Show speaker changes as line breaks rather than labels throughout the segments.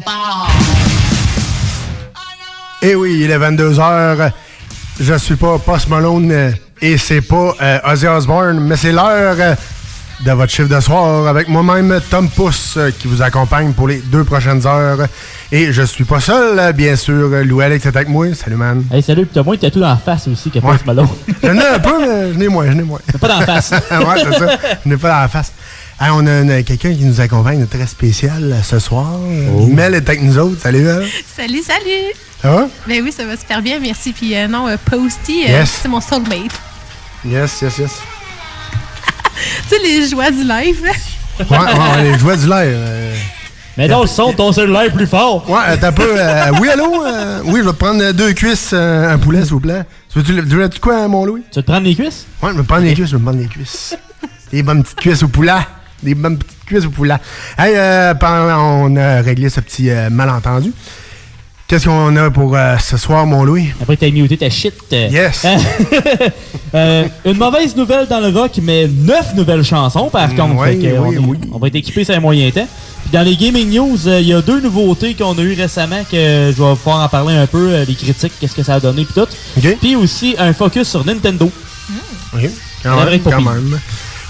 Telephone.
Eh oui, il est 22h. Je suis pas Post Malone euh, et c'est pas euh, Ozzy Osbourne, mais c'est l'heure euh, de votre chiffre de soir avec moi-même, Tom Pousse, euh, qui vous accompagne pour les deux prochaines heures. Et je suis pas seul, bien sûr. Louis Alex est avec moi. Salut, man.
Hey, salut, pis t'as moins de tatou dans la face aussi que Post Malone.
J'en ai un peu, mais je n'ai moins, je n'ai moins.
pas dans la face.
ouais, c'est ça. Je n'ai pas dans la face. Hey, on a une- quelqu'un qui nous accompagne de très spécial euh, ce soir. Mel est avec nous autres. Salut, Mel.
Salut, salut!
Ça va?
Ben oui, ça va super bien, merci. Puis euh, non, euh, Posty, euh,
Yes.
c'est mon soulmate.
Yes, yes, yes.
tu sais, les joies du live.
Ouais, ouais, ouais, les jouets du live. euh,
Mais dans le son, ton cellulaire plus fort.
Ouais, t'as un peu. euh, oui, allô? euh, oui, je vais te prendre euh, deux cuisses, euh, un poulet, s'il vous plaît. Tu veux-tu tu veux quoi, hein, mon Louis?
Tu veux te prendre les cuisses?
Ouais, je vais me prendre les cuisses, je vais me prendre les cuisses. Des bonnes petites cuisses au poulet. Des bonnes petites cuisses au poulet. Hey, euh, pendant- on a réglé ce petit euh, malentendu. Qu'est-ce qu'on a pour euh, ce soir, mon Louis?
Après que t'as muté ta shit.
Yes.
euh, une mauvaise nouvelle dans le rock, mais neuf nouvelles chansons par contre.
Mm, oui,
Fait que
oui,
on, est-
oui.
on va être équipé sur un moyen temps. Puis dans les gaming news, il y a deux nouveautés qu'on a eues récemment que je vais pouvoir en parler un peu, les critiques, qu'est-ce que ça a donné, puis tout. Puis aussi un focus sur Nintendo.
OK.
Ça
Quand, même, quand même.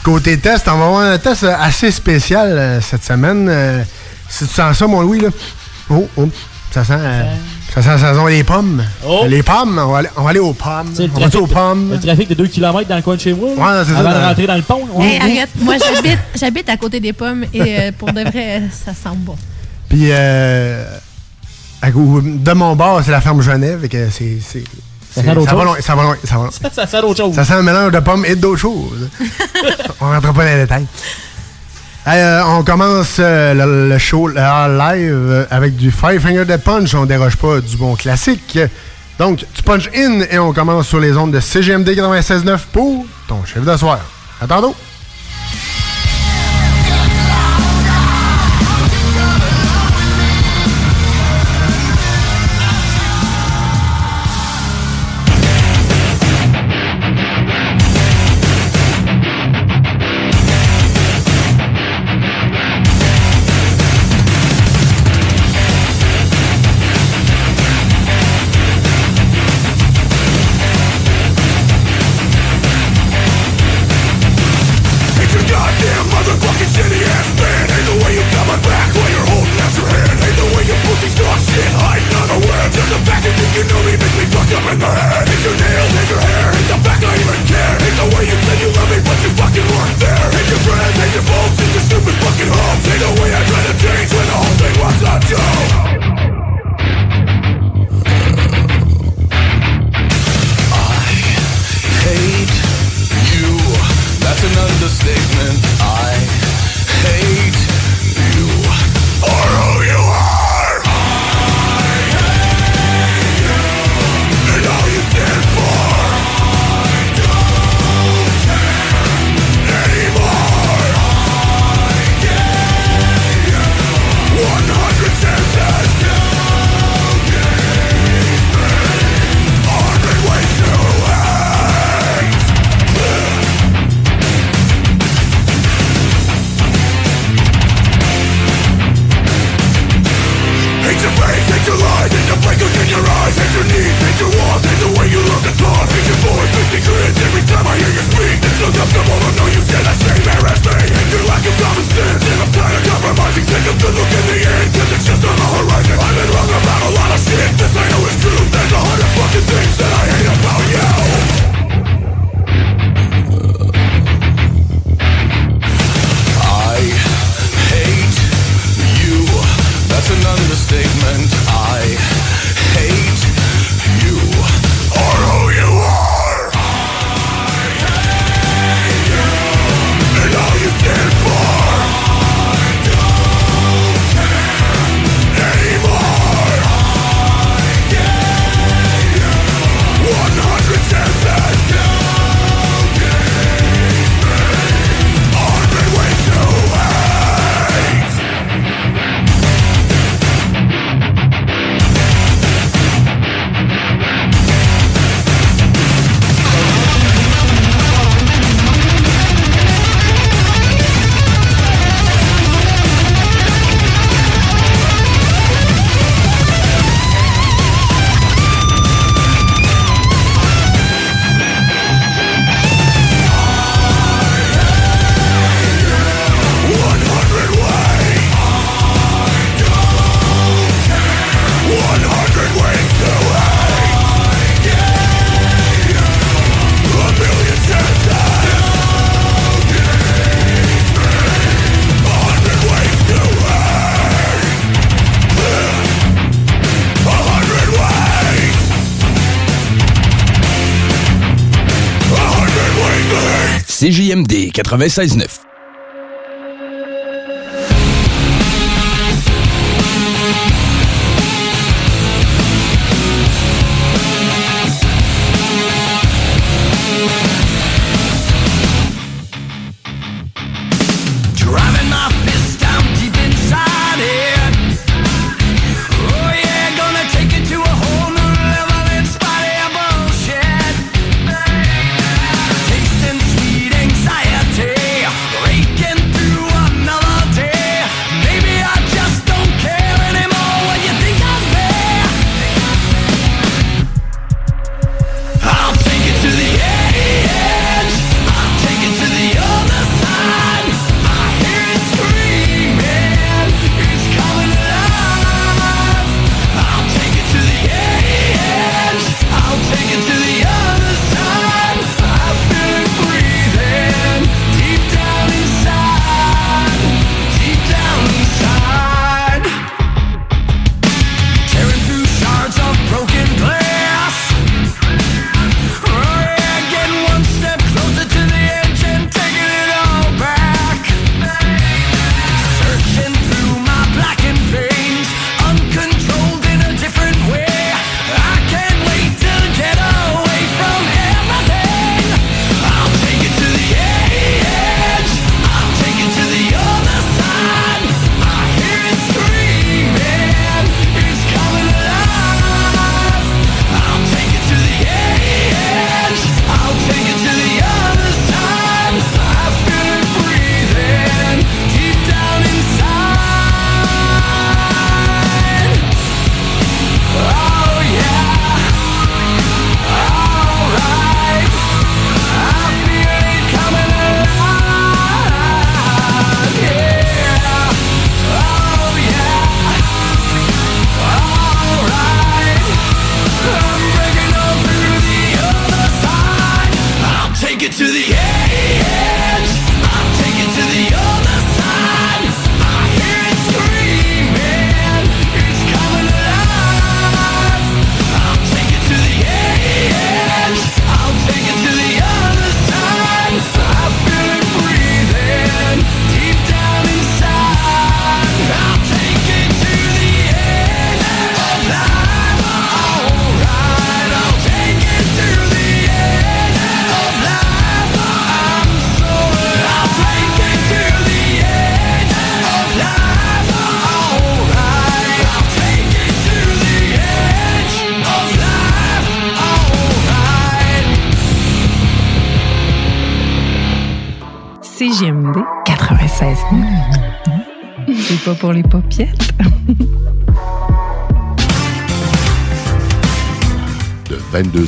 Côté test, on va avoir un test assez spécial euh, cette semaine. Euh, si tu sens ça, mon Louis, là. Oh, oh. Ça sent, euh, ça sent la saison des pommes.
Oh.
Les pommes, on va aller, on va aller aux pommes.
Tu sais, le
On va aller aux pommes.
le trafic de 2 km dans le coin de chez moi.
Ouais, c'est ça,
Avant de rentrer dans le pont.
arrête, moi j'habite, j'habite à côté des pommes et euh, pour de vrai, ça sent bon.
Puis, euh, de mon bord, c'est la ferme Genève. et que c'est, c'est,
Ça
va loin, ça va loin, ça va loin.
Ça, ça sert d'autre chose.
Ça sent un mélange de pommes et d'autres choses. on rentre pas dans les détails. Euh, on commence euh, le, le show le live euh, avec du Five Finger Death Punch. On déroge pas du bon classique. Donc, tu punch in et on commence sur les ondes de CGMD 96.9 pour ton chef de soir. À tantôt!
CJMD 96.9.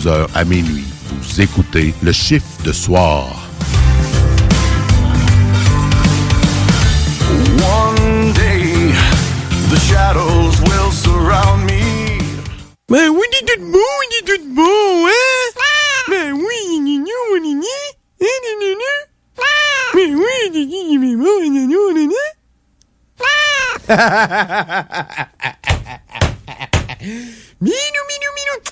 22h à minuit. Vous écoutez le chiffre de soir.
One day, the shadows will surround me.
Oui, hein? Oui, Mais oui. Minou, minou, minou.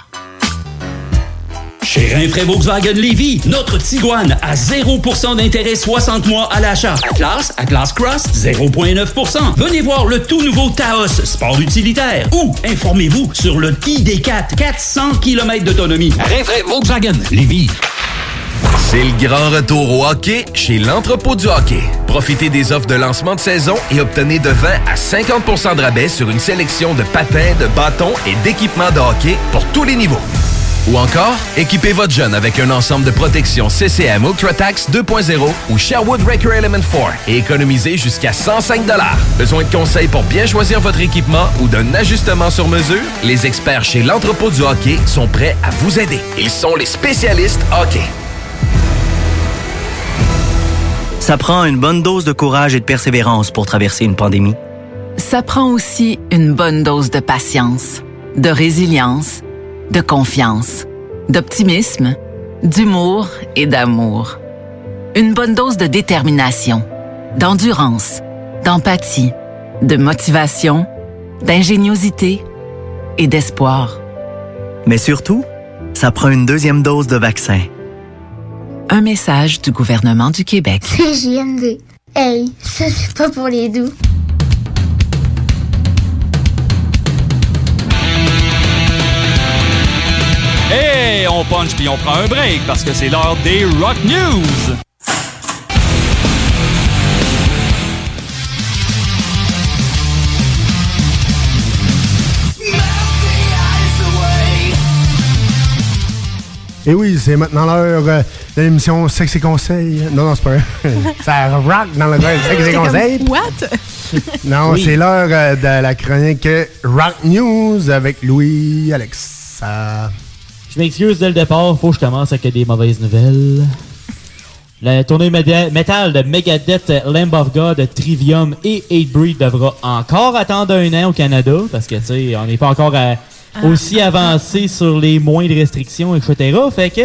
Chez Rinfraie Volkswagen Lévy, notre Tiguan à 0% d'intérêt 60 mois à l'achat. Atlas, Atlas Cross, 0,9%. Venez voir le tout nouveau Taos, sport utilitaire. Ou informez-vous sur le ID4, 400 km d'autonomie. Rinfraie Volkswagen Lévy.
C'est le grand retour au hockey chez l'entrepôt du hockey. Profitez des offres de lancement de saison et obtenez de 20 à 50% de rabais sur une sélection de patins, de bâtons et d'équipements de hockey pour tous les niveaux. Ou encore, équipez votre jeune avec un ensemble de protection CCM UltraTax 2.0 ou Sherwood Record Element 4 et économisez jusqu'à 105 Besoin de conseils pour bien choisir votre équipement ou d'un ajustement sur mesure? Les experts chez l'entrepôt du hockey sont prêts à vous aider. Ils sont les spécialistes hockey.
Ça prend une bonne dose de courage et de persévérance pour traverser une pandémie.
Ça prend aussi une bonne dose de patience, de résilience, de confiance, d'optimisme, d'humour et d'amour. Une bonne dose de détermination, d'endurance, d'empathie, de motivation, d'ingéniosité et d'espoir.
Mais surtout, ça prend une deuxième dose de vaccin.
Un message du gouvernement du Québec.
CJMD. Hey, ça c'est pas pour les doux.
Hey, on punch puis on prend un break parce que c'est l'heure des Rock News.
Et oui, c'est maintenant l'heure euh, de l'émission Sexe et Conseils. Non, non, c'est pas. Ça rock dans le gars Sexe et Conseils.
What?
Non,
Oui.
c'est l'heure euh, de la chronique Rock News avec Louis Alex.
Je m'excuse dès le départ, faut que je commence avec des mauvaises nouvelles. La tournée métal de Megadeth, Lamb of God, Trivium et Hatebreed devra encore attendre un an au Canada parce que, tu sais, on n'est pas encore à- aussi avancé sur les moindres restrictions, etc. Fait que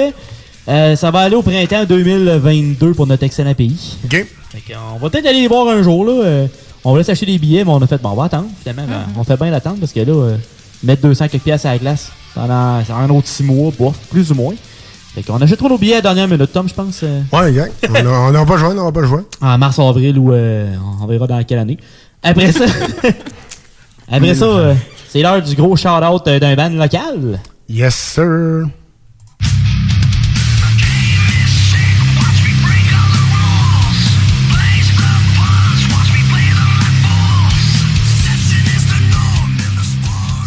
euh, ça va aller au printemps 2022 pour notre excellent pays.
OK.
Fait qu'on va peut-être aller les voir un jour, là. Euh, on va s'acheter des billets, mais on a fait, bon, on va attendre, finalement. Ben, on fait bien l'attendre parce que là, euh, mettre 200 quelques pièces à la glace pendant un autre 6 mois, bof, plus ou moins. Fait qu'on achètera nos billets à la dernière minute, Tom, je pense. euh,
Ouais, gang. On n'aura pas joué, on n'aura pas joué.
en mars, avril ou euh, on verra dans quelle année. Après ça, après ça, euh, c'est l'heure du gros shout-out d'un band local.
Yes, sir.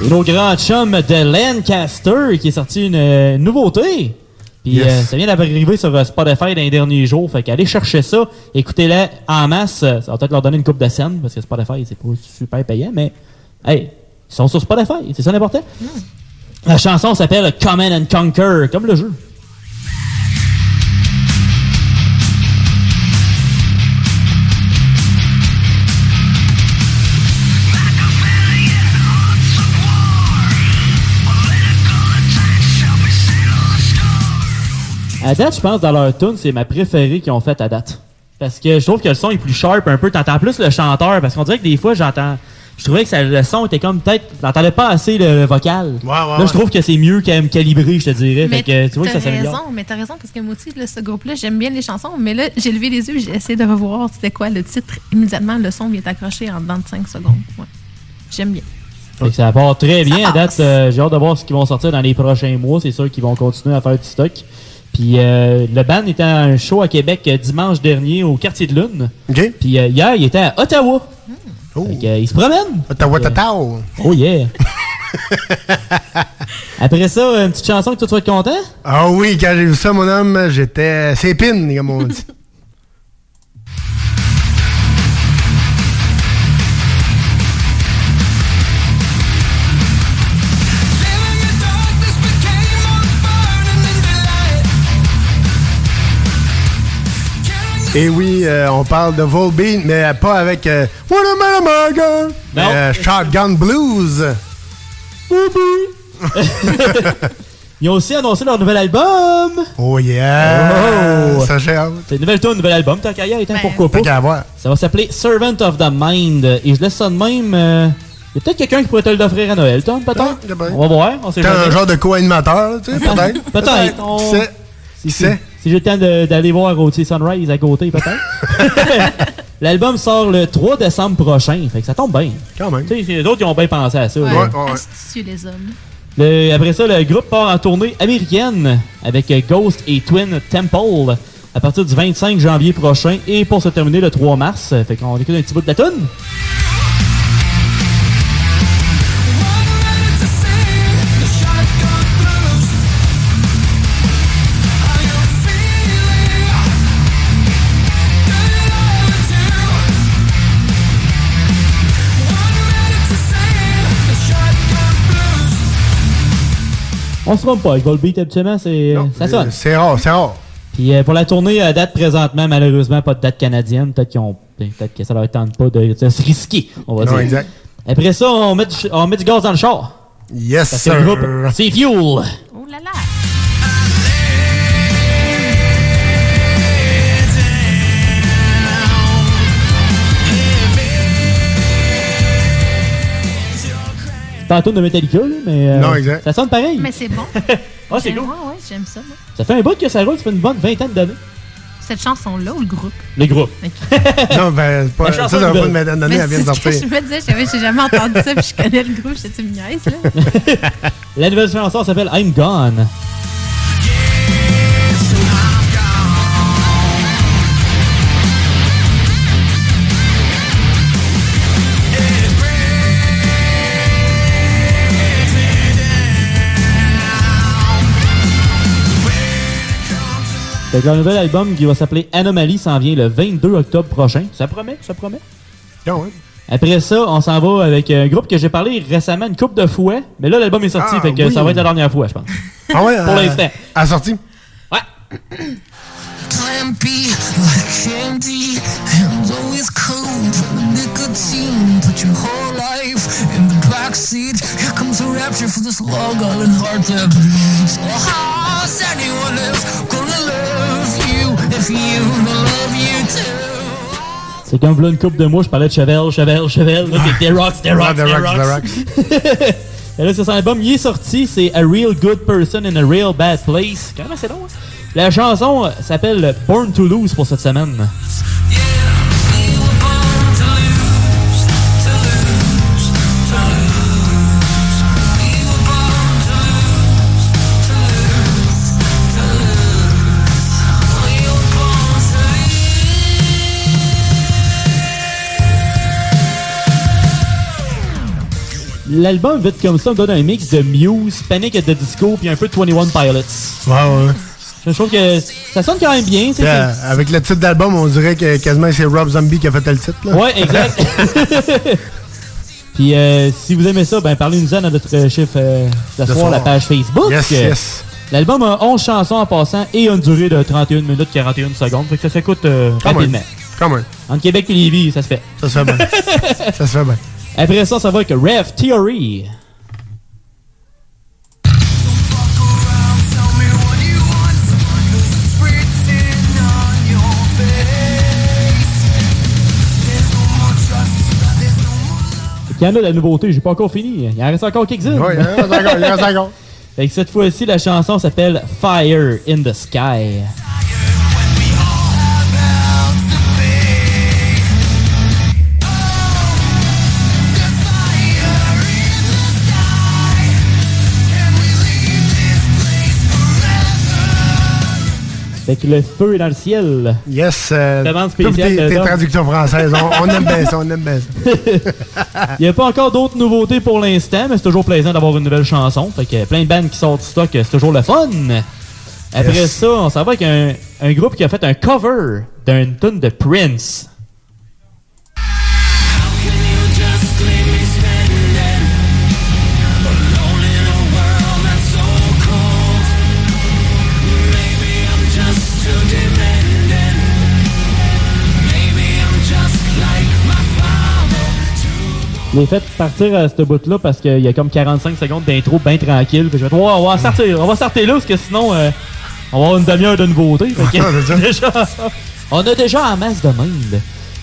Nos grands chums de Lancaster qui est sorti une euh, nouveauté. Puis
Yes.
euh, ça vient d'arriver sur euh, Spotify dans les derniers jours. Fait qu'allez chercher ça, écoutez-la en masse. Euh, Ça va peut-être leur donner une coupe de scène parce que Spotify, c'est pas super payant, mais hey, ils sont sur Spotify, c'est ça l'important. La chanson s'appelle Command and Conquer, comme le jeu. À date, je pense, dans leur tune, c'est ma préférée qu'ils ont faite à date. Parce que je trouve que le son est plus sharp un peu. T'entends plus le chanteur. Parce qu'on dirait que des fois, j'entends. Je trouvais que ça- le son était comme peut-être. T'entendais pas assez le, le vocal. Là,
ouais.
je trouve que c'est mieux quand même calibré, je te dirais.
Mais
fait que tu vois que ça s'améliore.
raison, mais t'as raison, parce que moi aussi, là, ce groupe-là, j'aime bien les chansons, mais là, j'ai levé les yeux, j'ai essayé de revoir c'était quoi le titre. Immédiatement, le son vient accroché en dedans de 5 secondes. Ouais. J'aime bien.
Fait que ça part très bien à date. euh, J'ai hâte de voir ce qu'ils vont sortir dans les prochains mois. C'est sûr qu'ils vont continuer à faire du stock. Puis euh, le band était à un show à Québec euh, dimanche dernier au quartier de Lune. Puis euh, hier, il était à Ottawa. Fait que, euh, il se promène.
Ottawa, Tatao.
Oh yeah! Après ça, une petite chanson que tu vas être content?
Ah oui, quand j'ai vu ça, mon homme, j'étais. C'est comme on dit. Et oui, euh, on parle de Volbeat, mais pas avec euh, What a Man America! mais, euh, Shotgun Blues.
Ils ont aussi annoncé leur nouvel album!
Oh yeah!
Oh!
Ça, hâte.
C'est une nouvelle tune, nouvel album. Tant qu'à y être, pourquoi pas?
Qu'à voir.
Ça va s'appeler Servant of the Mind. Et je laisse ça de même. euh, Il y a peut-être quelqu'un qui pourrait te l'offrir à Noël, Tom, peut-être? On va voir. On sait
T'es un genre de co-animateur, tu sais, peut-être.
Peut-être. on-
Qui sait? Qui sait?
Si j'ai le temps d'aller voir sais, Sunrise à côté, peut-être. L'album sort le 3 décembre prochain. Fait que ça tombe bien.
Quand même.
Tu sais, les autres, ils ont bien pensé à ça.
Ouais,
là.
astucieux, les hommes.
Le- après ça, le groupe part en tournée américaine avec Ghost et Twin Temple à partir du 25 janvier prochain et pour se terminer le 3 mars. Fait qu'on écoute un petit bout de la tune. On se trompe pas, avec Volbeat habituellement, c'est ça sonne.
C'est rare, c'est rare.
Puis euh, pour la tournée à date présentement, malheureusement, pas de date canadienne. Peut-être qu'ils ont. Peut-être que ça leur tente pas de, de se risquer, on va
Non,
dire.
exact.
Après ça, on met, du, on met du gaz dans le char.
Yes,
Parce que le
sir.
groupe, c'est Fuel.
Oh là là!
Pas la tourne de Metallica, là, mais. euh,
Non, exact.
Ça sonne pareil.
Mais c'est bon.
Ah, c'est
J'aime-
cool.
Ouais, ouais, j'aime ça. moi.
Ça fait un bout que ça roule, ça fait une bonne vingtaine d'années.
Cette chanson-là ou le groupe?
Le groupe.
Non, ben, c'est pas,
La
ça,
chanson
ça va
nouvelle.
pas une vingtaine d'années,
Mais
elle vient de
c'est ce que
sortir.
Je me disais, j'avais- j'ai jamais entendu ça, puis je connais le groupe, j'étais une niaise, là.
La nouvelle chanson s'appelle I'm Gone. Fait que leur nouvel album qui va s'appeler Anomaly s'en vient le 22 octobre prochain. Ça promet, ça promet? Après ça, on s'en va avec un groupe que j'ai parlé récemment une coupe de fois. Mais là, l'album est sorti,
Ah,
fait que
oui.
ça va être la dernière fois, je pense.
Ah ouais?
Pour
euh,
l'instant.
À la sortie?
Time be like candy, and always cold from the nicotine. Put your whole life in the backseat. Here comes the rapture for this long island heart that bleeds. Oh, how's anyone else gonna
C'est comme là une coupe de mois, je parlais de Chevel, Chevel, Chevel. Là, c'est The Rocks, The Rocks,
The
The
Rocks.
Et là, c'est son album, il est sorti, c'est A Real Good Person in a Real Bad Place. Quand même assez long, hein? La chanson s'appelle Born to Lose pour cette semaine. L'album, vite comme ça, me donne un mix de Muse, Panic at the Disco, puis un peu de 21 Pilots.
Ouais, ouais.
Je trouve que ça sonne quand même bien. c'est-
Euh,
c'est-
avec le titre d'album, on dirait que quasiment c'est Rob Zombie qui a fait le titre. Là.
Ouais, exact. Puis euh, si vous aimez ça, ben parlez-nous-en à notre chiffre euh, de
De
soir, la page Facebook.
Yes, yes.
L'album a 11 chansons en passant et une durée de 31 minutes 41 secondes. Fait que ça s'écoute euh, rapidement.
Quand même.
Entre Québec et Lévis, ça se fait.
Ça se fait bien. ça se fait bien.
Après ça, ça va avec Rev Theory. Il y en a de la nouveauté, j'ai pas encore fini. Il en reste encore quelques-unes.
Ouais, il en reste encore, il en reste encore.
Fait que cette fois-ci, la chanson s'appelle Fire in the Sky. Fait que le feu est dans le ciel.
Yes. Euh,
Demande spéciale
tes,
de
françaises. On, on aime bien ça, on aime bien ça.
Il n'y a pas encore d'autres nouveautés pour l'instant, mais c'est toujours plaisant d'avoir une nouvelle chanson. Fait que plein de bandes qui sortent du stock, c'est toujours le fun. Après
Yes.
ça, on s'en va avec un, un groupe qui a fait un cover d'une tune de Prince. L'ai fait partir à ce bout-là parce qu'il y a comme 45 secondes d'intro bien tranquille. Fait que je vais on va sortir, on va sortir là parce que sinon, euh, on va avoir une demi-heure de nouveauté. Fait que- déjà, on a déjà en masse de monde.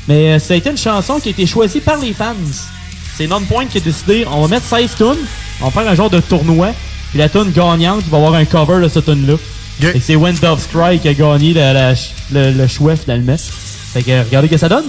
Mais euh, ça a été une chanson qui a été choisie par les fans. C'est Non-Point qui a décidé, on va mettre 16 tunes, on va faire un genre de tournoi, puis la tune gagnante, va avoir un cover de cette tune-là. Que c'est Wind of Strike qui a gagné la- la- le, le choix finalement. Fait que regardez ce que ça donne.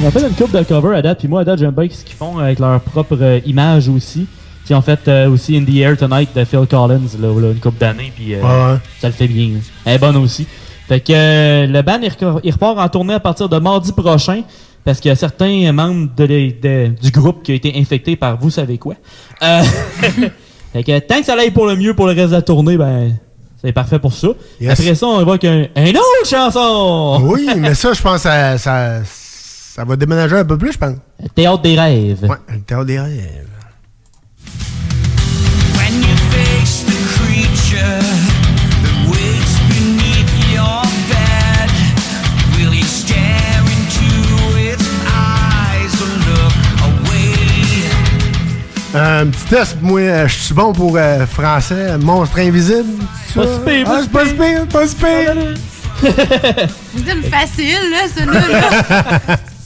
Ils ont fait une coupe de cover à date, puis moi à date j'aime bien ce qu'ils font avec leur propre euh, image aussi. Ils ont fait euh, aussi In the Air Tonight de Phil Collins, là, là, une coupe d'années, puis euh,
Ouais, ouais.
ça le fait bien. Elle est bonne aussi. Fait que euh, le band il, repart en tournée à partir de mardi prochain, parce qu'il y a certains membres de les- de- du groupe qui ont été infectés par vous savez quoi. Euh, fait que tant que ça aille pour le mieux pour le reste de la tournée, ben c'est parfait pour ça.
Yes.
Après ça, on avec un, un autre chanson!
Oui, mais ça, je pense que ça, ça, ça va déménager un peu plus, je pense.
Théâtre des rêves.
Ouais, le théâtre des rêves.
When you face the creature that waits beneath your bed, will you stare into its eyes or look away?
Un petit test, moi, euh, je suis bon pour euh, français, monstre invisible.
Pas
ça?
si pire, pas
Ah,
si
c'est pas si pire, pas si pire.
C'est une facile, là, celui-là.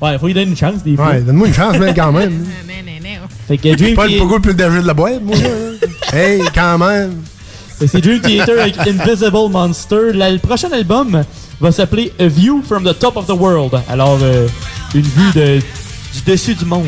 Ouais, faut lui donner une chance des fois.
Ouais, donne-moi une chance, mais quand même.
Fait que Dream
Pas le plus déjeu de la boîte, moi. hey, quand même.
C'est Dream Theater avec Invisible Monster. La- le prochain album va s'appeler A View from the Top of the World. Alors, euh, une vue de, du dessus du monde.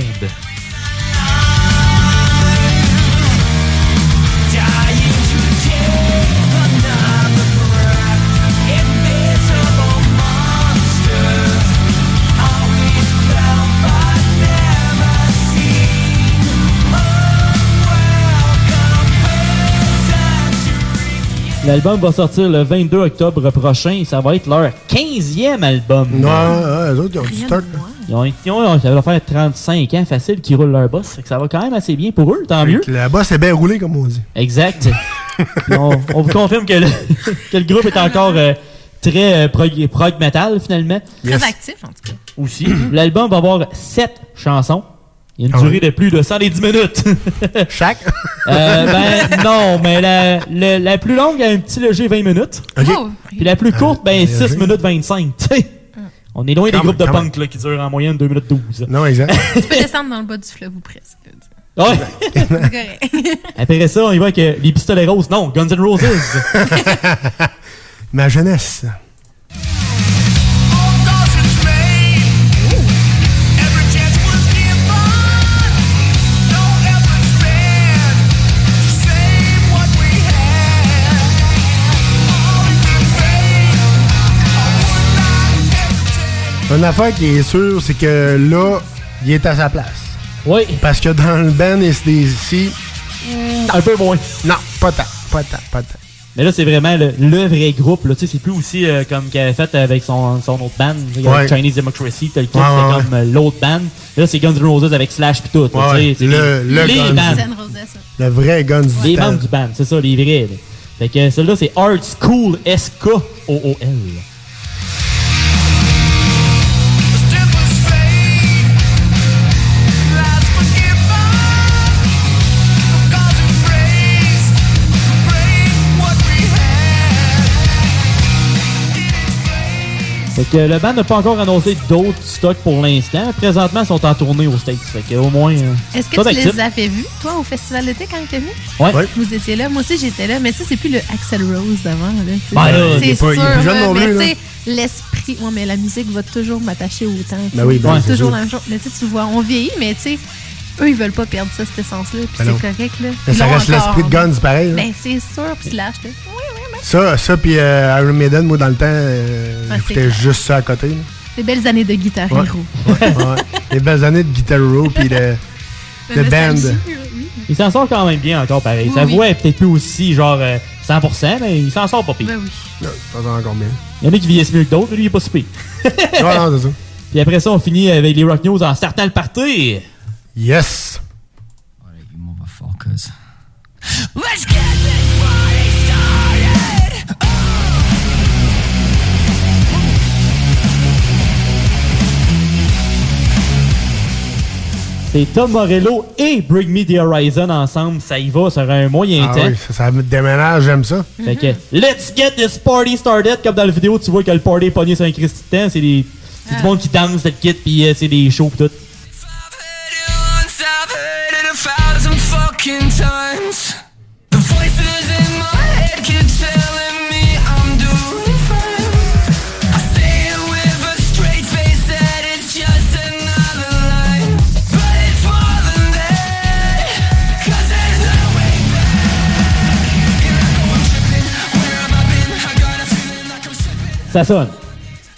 L'album va sortir le 22 octobre prochain et ça va être leur 15e album.
Ouais, ouais, les autres, ils ont du start.
Ils ont, ils ont- ça va faire 35 ans facile qu'ils roulent leur boss. Ça va quand même assez bien pour eux, tant mieux.
La bosse est bien roulée, comme on dit.
Exact. On, on vous confirme que le, que le groupe est encore euh, très euh, prog, prog metal finalement.
Très actif, en tout cas.
Aussi. L'album va avoir 7 chansons. Il y a une
Ah
durée de plus de 110 minutes.
Chaque?
Euh, ben non, mais la, la, la plus longue a un petit léger 20 minutes.
OK.
Oh,
Puis la plus courte, ben
léger.
6 minutes 25. tu sais. On est loin des groupes de punk là, qui durent en moyenne 2 minutes 12.
Non, exact.
Tu peux descendre dans le bas du fleuve ou presque.
Ouais.
C'est correct.
Après ça, on y va avec euh, les pistolets roses. Non, Guns N' Roses.
Ma jeunesse. Une affaire qui est sûre, c'est que là, il est à sa place.
Oui.
Parce que dans le band SDC,
Un peu moins.
non, pas tant, pas tant, pas tant.
Mais là, c'est vraiment le, le vrai groupe. Là. Tu sais, C'est plus aussi euh, comme qu'il avait fait avec son, son autre band,
Ouais.
Chinese Democracy, tel que
Ouais,
c'était
ouais,
comme euh, l'autre band. Là, c'est Guns N' Roses avec Slash pis tout. là,
Ouais,
tu sais, c'est
le-
les,
le
les
Guns.
bands.
Le vrai Guns du
Les membres du band, c'est ça, les vrais. là. Fait que celle-là, c'est Art School S-K-O-O-L. Fait que le band n'a pas encore annoncé d'autres stocks pour l'instant. Présentement, ils sont en tournée aux States. Fait que au moins. euh,
Est-ce que tu les avais vus, toi, au festival d'été quand tu es venu?
Ouais. Ouais.
Vous étiez là. Moi aussi, j'étais là. Mais tu sais, c'est plus le Axel Rose d'avant. là.
Ben là, il
c'est
pas- il
sûr,
plus jeune non
mais
plus,
tu sais, l'esprit. Ouais, mais la musique va toujours m'attacher autant.
Ben oui, ben,
c'est
c'est
toujours
sûr.
la même chose. Mais tu sais, tu vois, on vieillit, mais tu sais, eux, ils veulent pas perdre ça, cette essence-là. Puis
Ben
c'est correct, là.
Mais ça reste l'esprit de Guns, pareil. là.
Ben, c'est sûr. Puis Slash, là.
Ça, ça puis euh, Iron Maiden, moi, dans le temps, euh,
Ouais,
j'écoutais juste ça à côté. là.
Des belles années de guitare
Ouais.
hero.
Ouais, ouais. Les belles années de Guitar Hero, puis le, le band.
Il s'en sort quand même bien encore pareil.
Oui,
Sa
oui.
voix est peut-être plus aussi genre euh, 100%, mais il s'en sort pas pire.
Ben oui.
Non, ça va encore bien.
Il y en a qui vieillissent mieux que d'autres, mais lui il est pas si pire.
Ouais, non, c'est ça.
Puis après ça, on finit avec les Rock News en startant le party.
Yes!
Motherfuckers. Let's get
C'est Tom Morello et Bring Me the Horizon ensemble. Ça y va sur un moyen
Ah
temps.
oui, ça, ça me déménage, j'aime ça.
Fait que, let's get this party started. Comme dans la vidéo, tu vois que le party est pogné sur un Christy de temps. C'est des, c'est du monde qui danse, le kit, puis euh, c'est des shows pis tout.
Fucking times. The voices in my head
Ça sonne.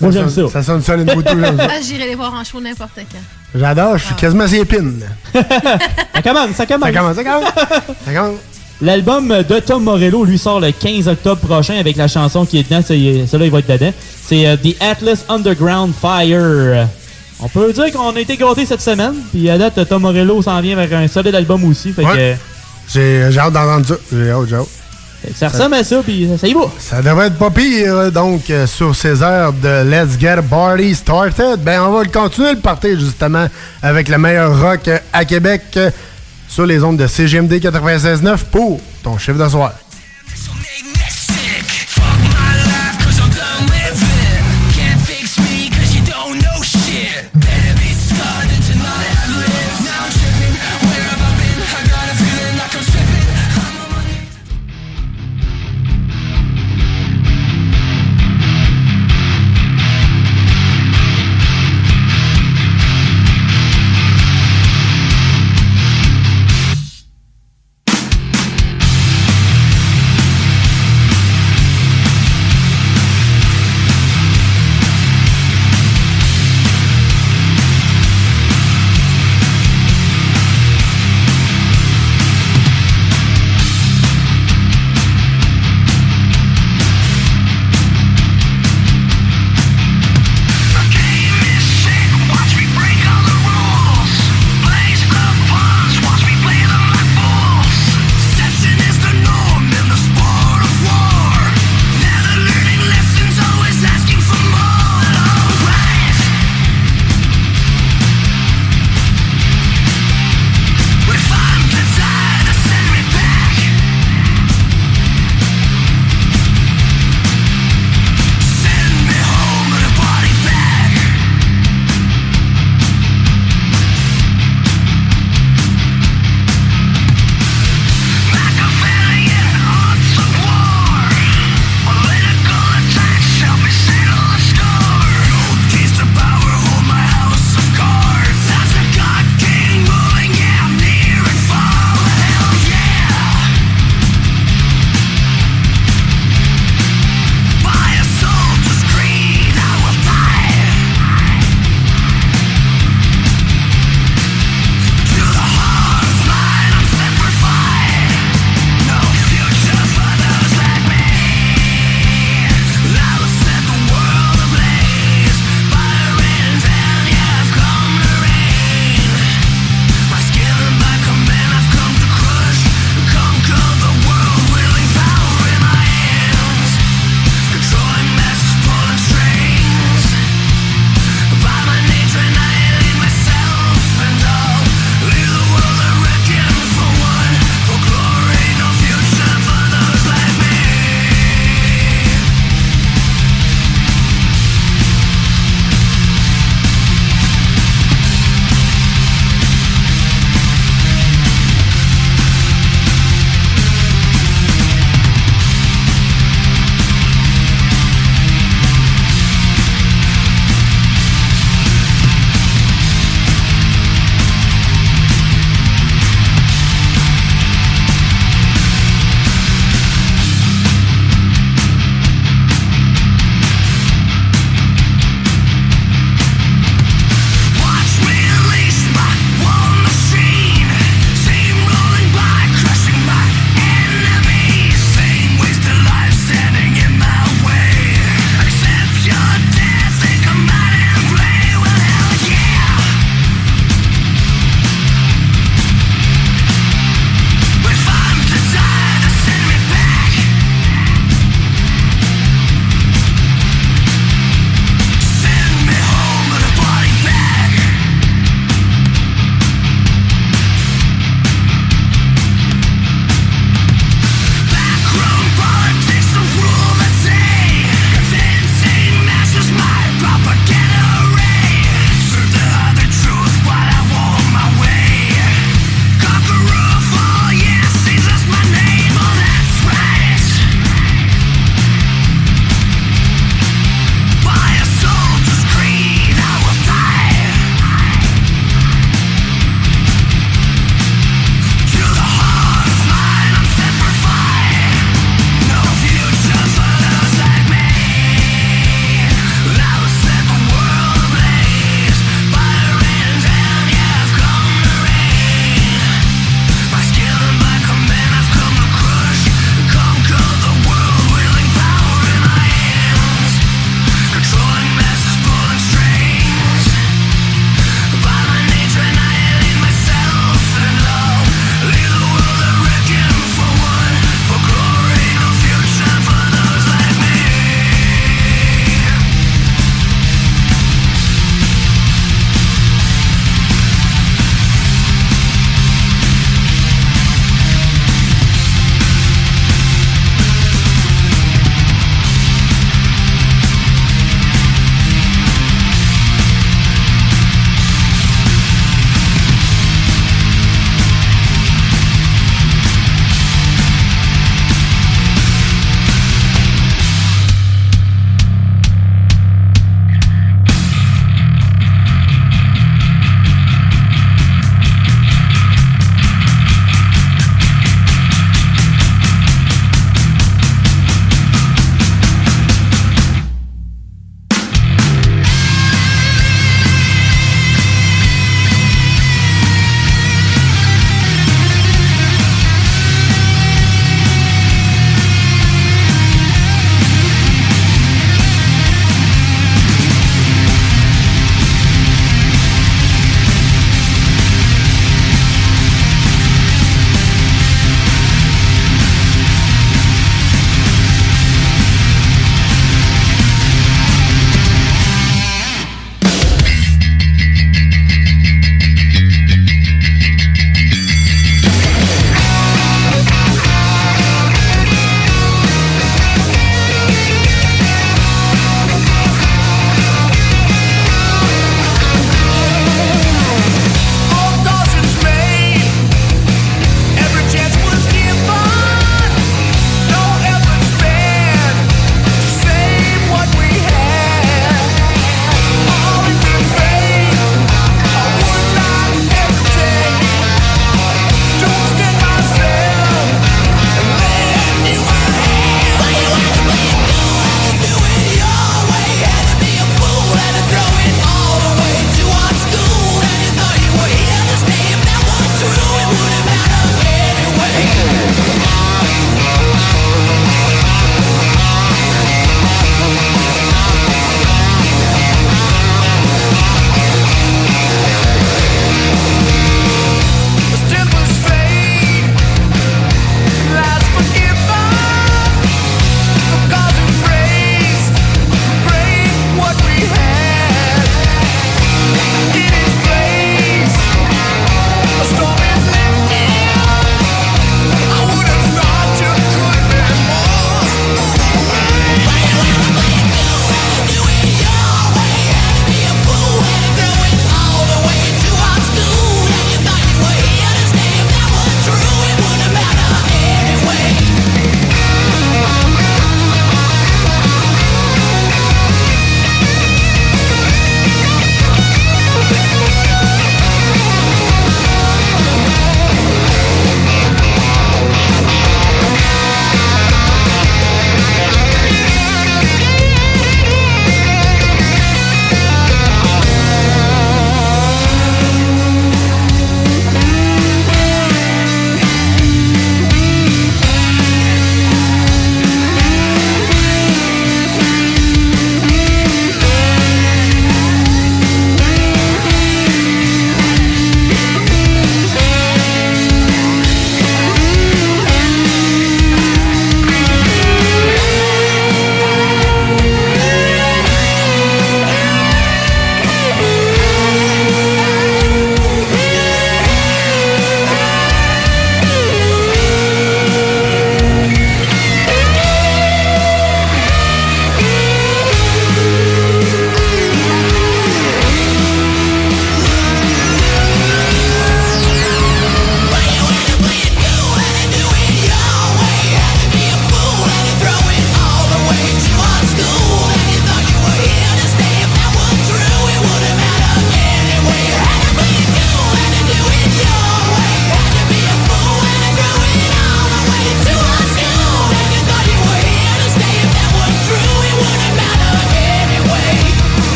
Moi, j'aime ça.
Ça sonne solide beaucoup.
Ah, j'irai les voir en show n'importe quand.
J'adore, je suis quasiment ses épines.
Ça commence, ça commence.
Ça commence, ça commence. Ça commence.
L'album de Tom Morello lui sort le 15 octobre prochain avec la chanson qui est dedans. C'est- Celui-là, il va être dedans. C'est euh, The Atlas Underground Fire. On peut dire qu'on a été gâtés cette semaine. Puis à date, Tom Morello s'en vient vers un solide album aussi. Fait
Ouais. J'ai j'ai hâte d'entendre ça. J'ai hâte, j'ai hâte.
Ça ressemble à ça, puis ça y va.
Ça devrait être pas pire, donc, euh, sur ces heures de Let's Get a Party Started. Ben, on va continuer le party, justement, avec le meilleur rock euh, à Québec euh, sur les ondes de CGMD 96.9 pour ton chiffre de.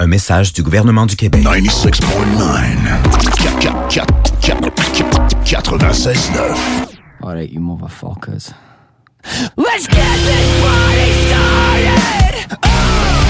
Un message du gouvernement du Québec.
96.9. 96.9.
Alright, you motherfuckers.
Let's get this party started!
If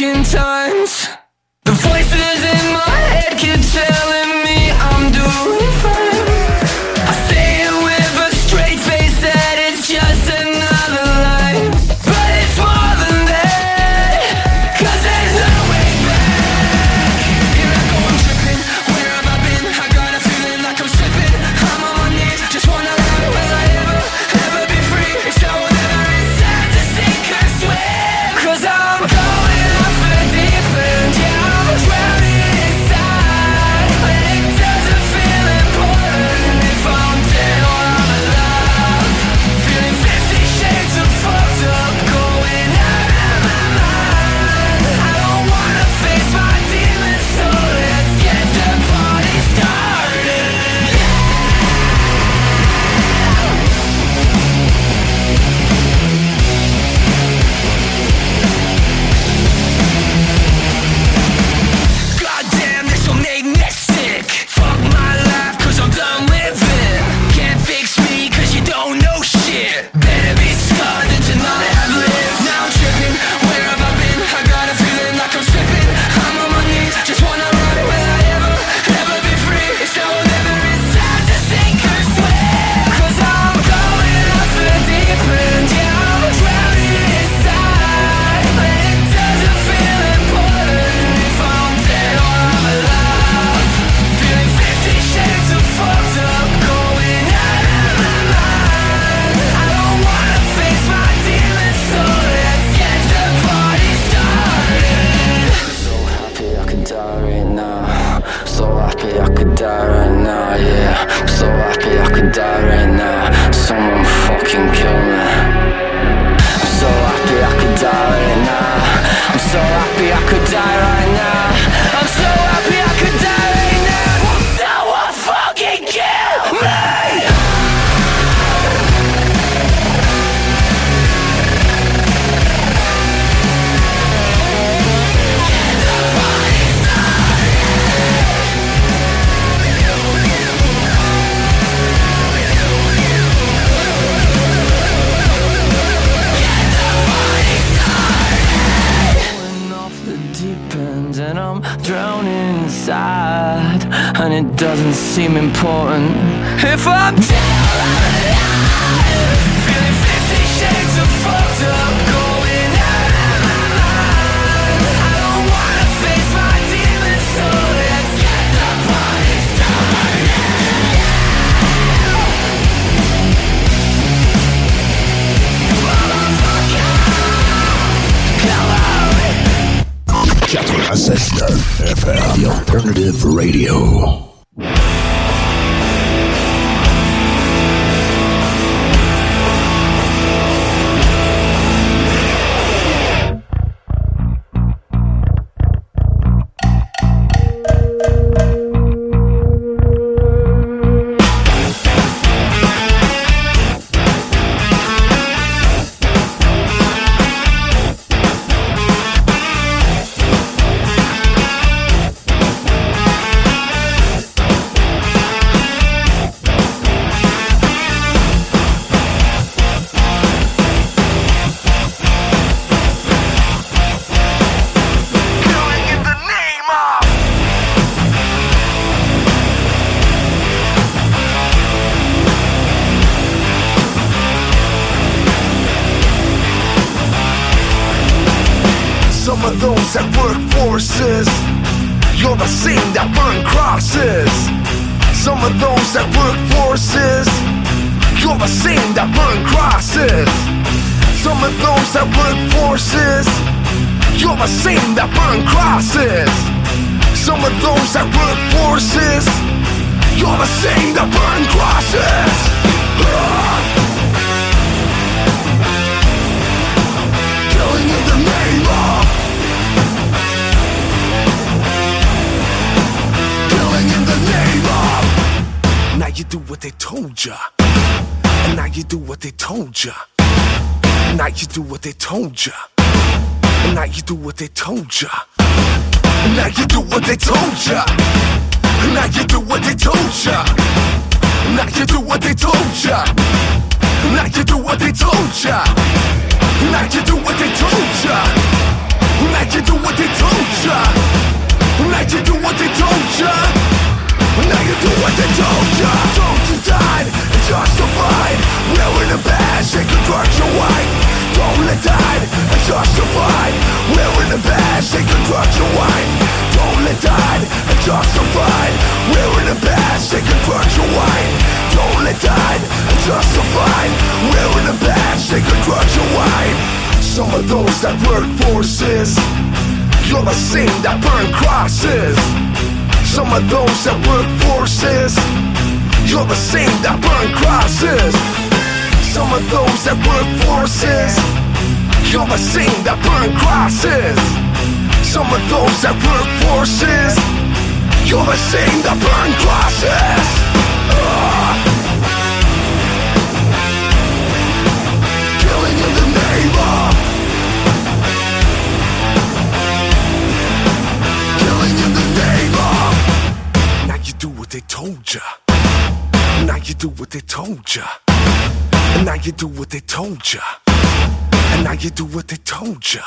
times. The voices in my head keep telling me I'm doing
you do what they told you Don't you die, it's yours to in Wearing a badge that converts your white Don't let die, it's yours to find Wearing a badge that converts your white Don't let die, it's yours to find Wearing a badge that converts your white Don't let die, it's yours to find Wearing a badge that converts your white Some of those that work forces You're the same that burn crosses. Some of those that work forces, you're the same that burn crosses. Some of those that work forces, you're the same that burn crosses. Some of those that work forces, you're the same that burn crosses. Told ya Now you do what they told ya And now you do what they told ya And now you do what they told ya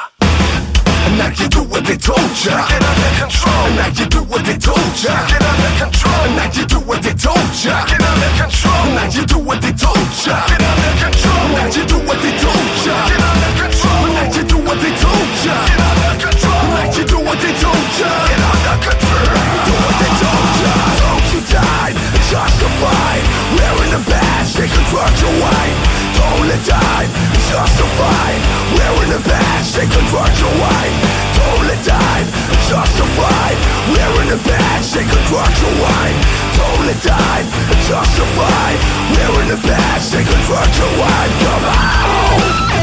and now you do what they told ya. Get under control. And now you do what they told ya. Get under control. And now you do what they told ya. Get under control. And now you do what they told ya. Get under control. And now you do what they told ya. Get under control. And now you do what they told ya. Get under control. And now you do what they told ya. Get under control. Do what they told ya. Justified. Wearing a badge, they drug your wife. Don't let died, justified. Wearing a badge, they drug your wife. Don't let died, justified. Badge, they your. Don't let died, justified. Wearing a badge, they drug your wife. Come on.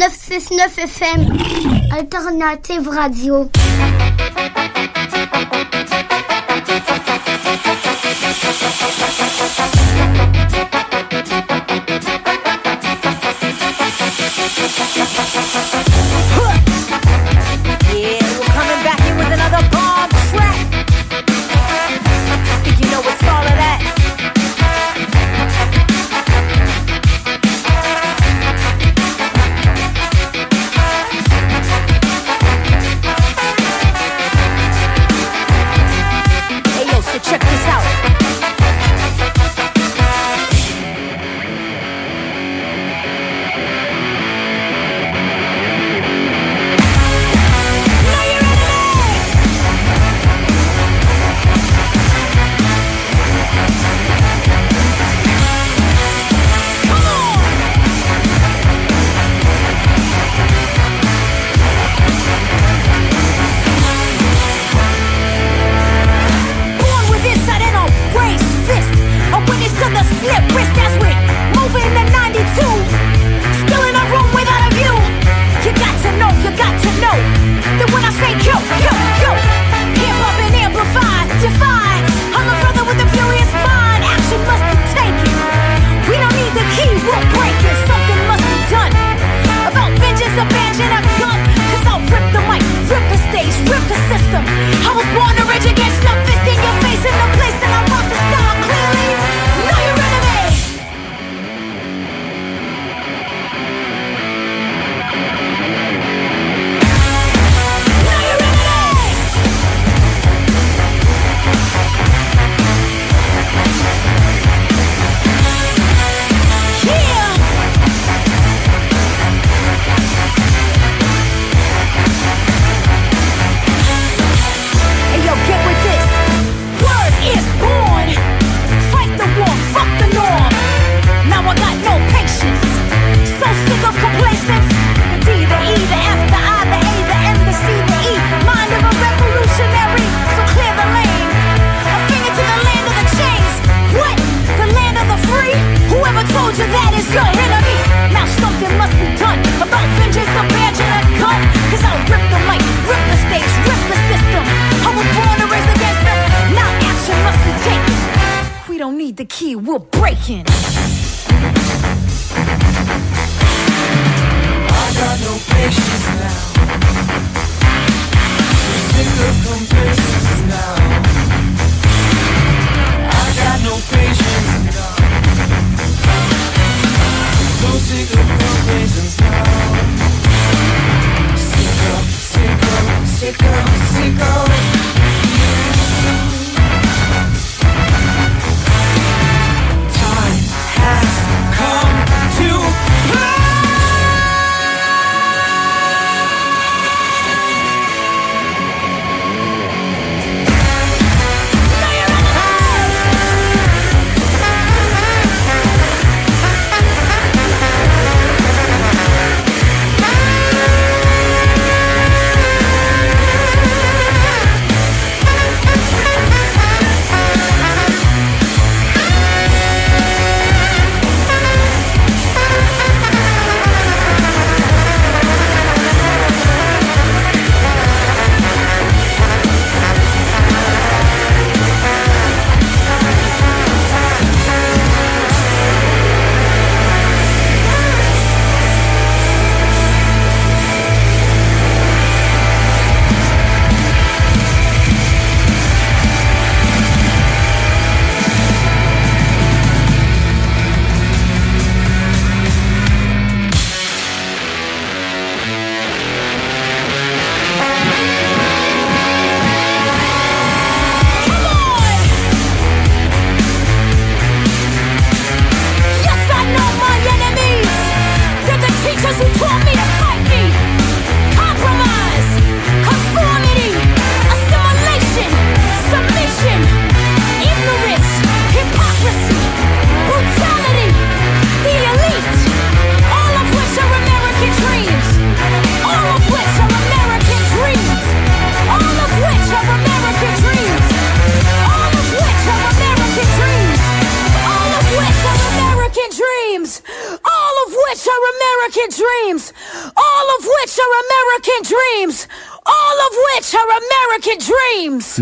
969 FM Alternative Radio.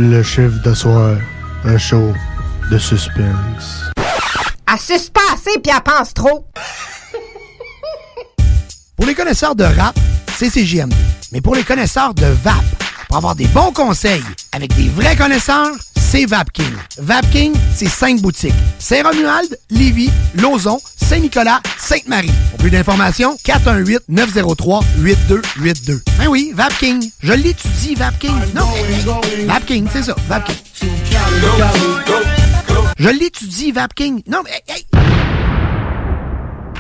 Le chiffre de soir, un show de suspense.
Elle suce pas assez puis elle pense trop.
Pour les connaisseurs de rap, c'est CJMD. Mais pour les connaisseurs de VAP, pour avoir des bons conseils avec des vrais connaisseurs, c'est VapKing. VapKing, c'est cinq boutiques. Saint-Romuald, Lévis, Lauson, Saint-Nicolas, Sainte-Marie. Plus d'informations, 418-903-8282. Ben oui, VapKing. Je l'étudie, VapKing. Non, VapKing, c'est ça, VapKing. Je l'étudie, VapKing. Non, mais... hey,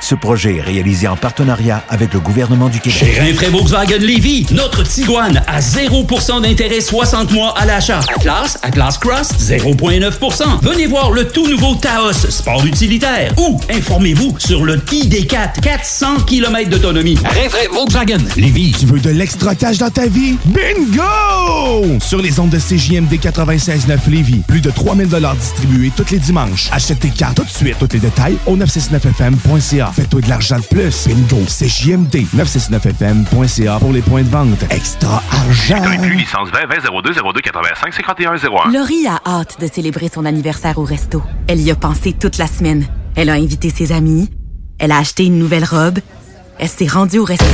Ce projet est réalisé en partenariat avec le gouvernement du Québec.
Chez Rinfraie Volkswagen Lévy, notre Tiguan à 0% d'intérêt 60 mois à l'achat. Atlas, Atlas Cross, 0,9%. Venez voir le tout nouveau Taos, sport utilitaire. Ou informez-vous sur le ID4, 400 km d'autonomie. Rinfraie Volkswagen Lévy.
Tu veux de l'extra cash dans ta vie? Bingo! Sur les ondes de CJMD 96.9 Lévis, plus de 3000 distribués tous les dimanches. Achète tes cartes tout de suite. Tous les détails au 969fm.ca. Fais-toi de l'argent de plus. Bingo! CJMD 969fm.ca pour les points de vente. Extra argent!
licence 20 20 02 02 85 51 01.
Laurie a hâte de célébrer son anniversaire au resto. Elle y a pensé toute la semaine. Elle a invité ses amis. Elle a acheté une nouvelle robe. Elle s'est rendue au resto.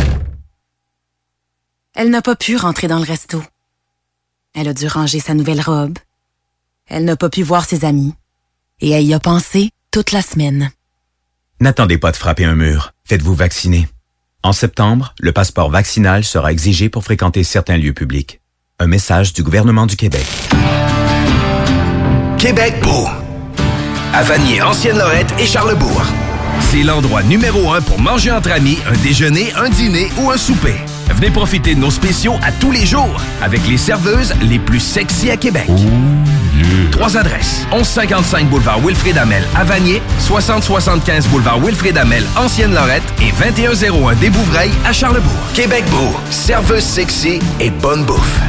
Elle n'a pas pu rentrer dans le resto. Elle a dû ranger sa nouvelle robe. Elle n'a pas pu voir ses amis. Et elle y a pensé toute la semaine.
N'attendez pas de frapper un mur. Faites-vous vacciner. En septembre, le passeport vaccinal sera exigé pour fréquenter certains lieux publics. Un message du gouvernement du Québec.
Québec beau. À Vanier, Ancienne-Lorette et Charlebourg. C'est l'endroit numéro un pour manger entre amis, un déjeuner, un dîner ou un souper. Venez profiter de nos spéciaux à tous les jours avec les serveuses les plus sexy à Québec. Trois adresses. 1155 boulevard Wilfrid Amel à Vanier, 6075 boulevard Wilfrid Amel, Ancienne-Lorette et 2101 des Bouvrailles à Charlebourg. Québec beau. Serveuse sexy et bonne bouffe.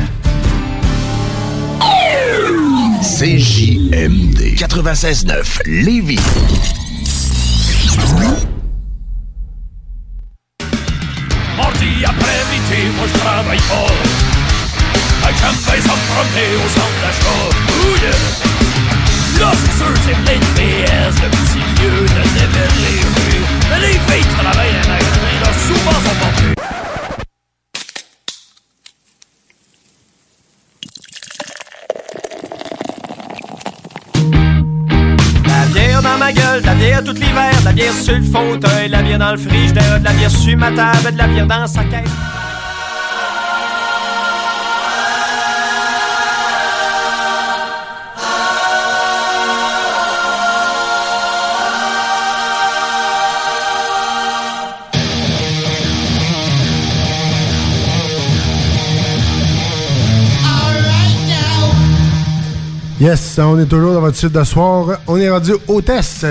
CJMD 96.9 Lévis.
Que j'aime bien ça me promener au centre d'achat. Ouh yeah! De PS, de petits vieux, de débiles légers. Mais les travaillent en magasin, là, souvent sont portées.
De la bière tout l'hiver, de la bière sur le fauteuil, de la bière dans le frigidaire, de la bière sur ma table, de la bière dans sa caisse.
Yes, on est toujours dans votre suite de soir. On est rendu au test.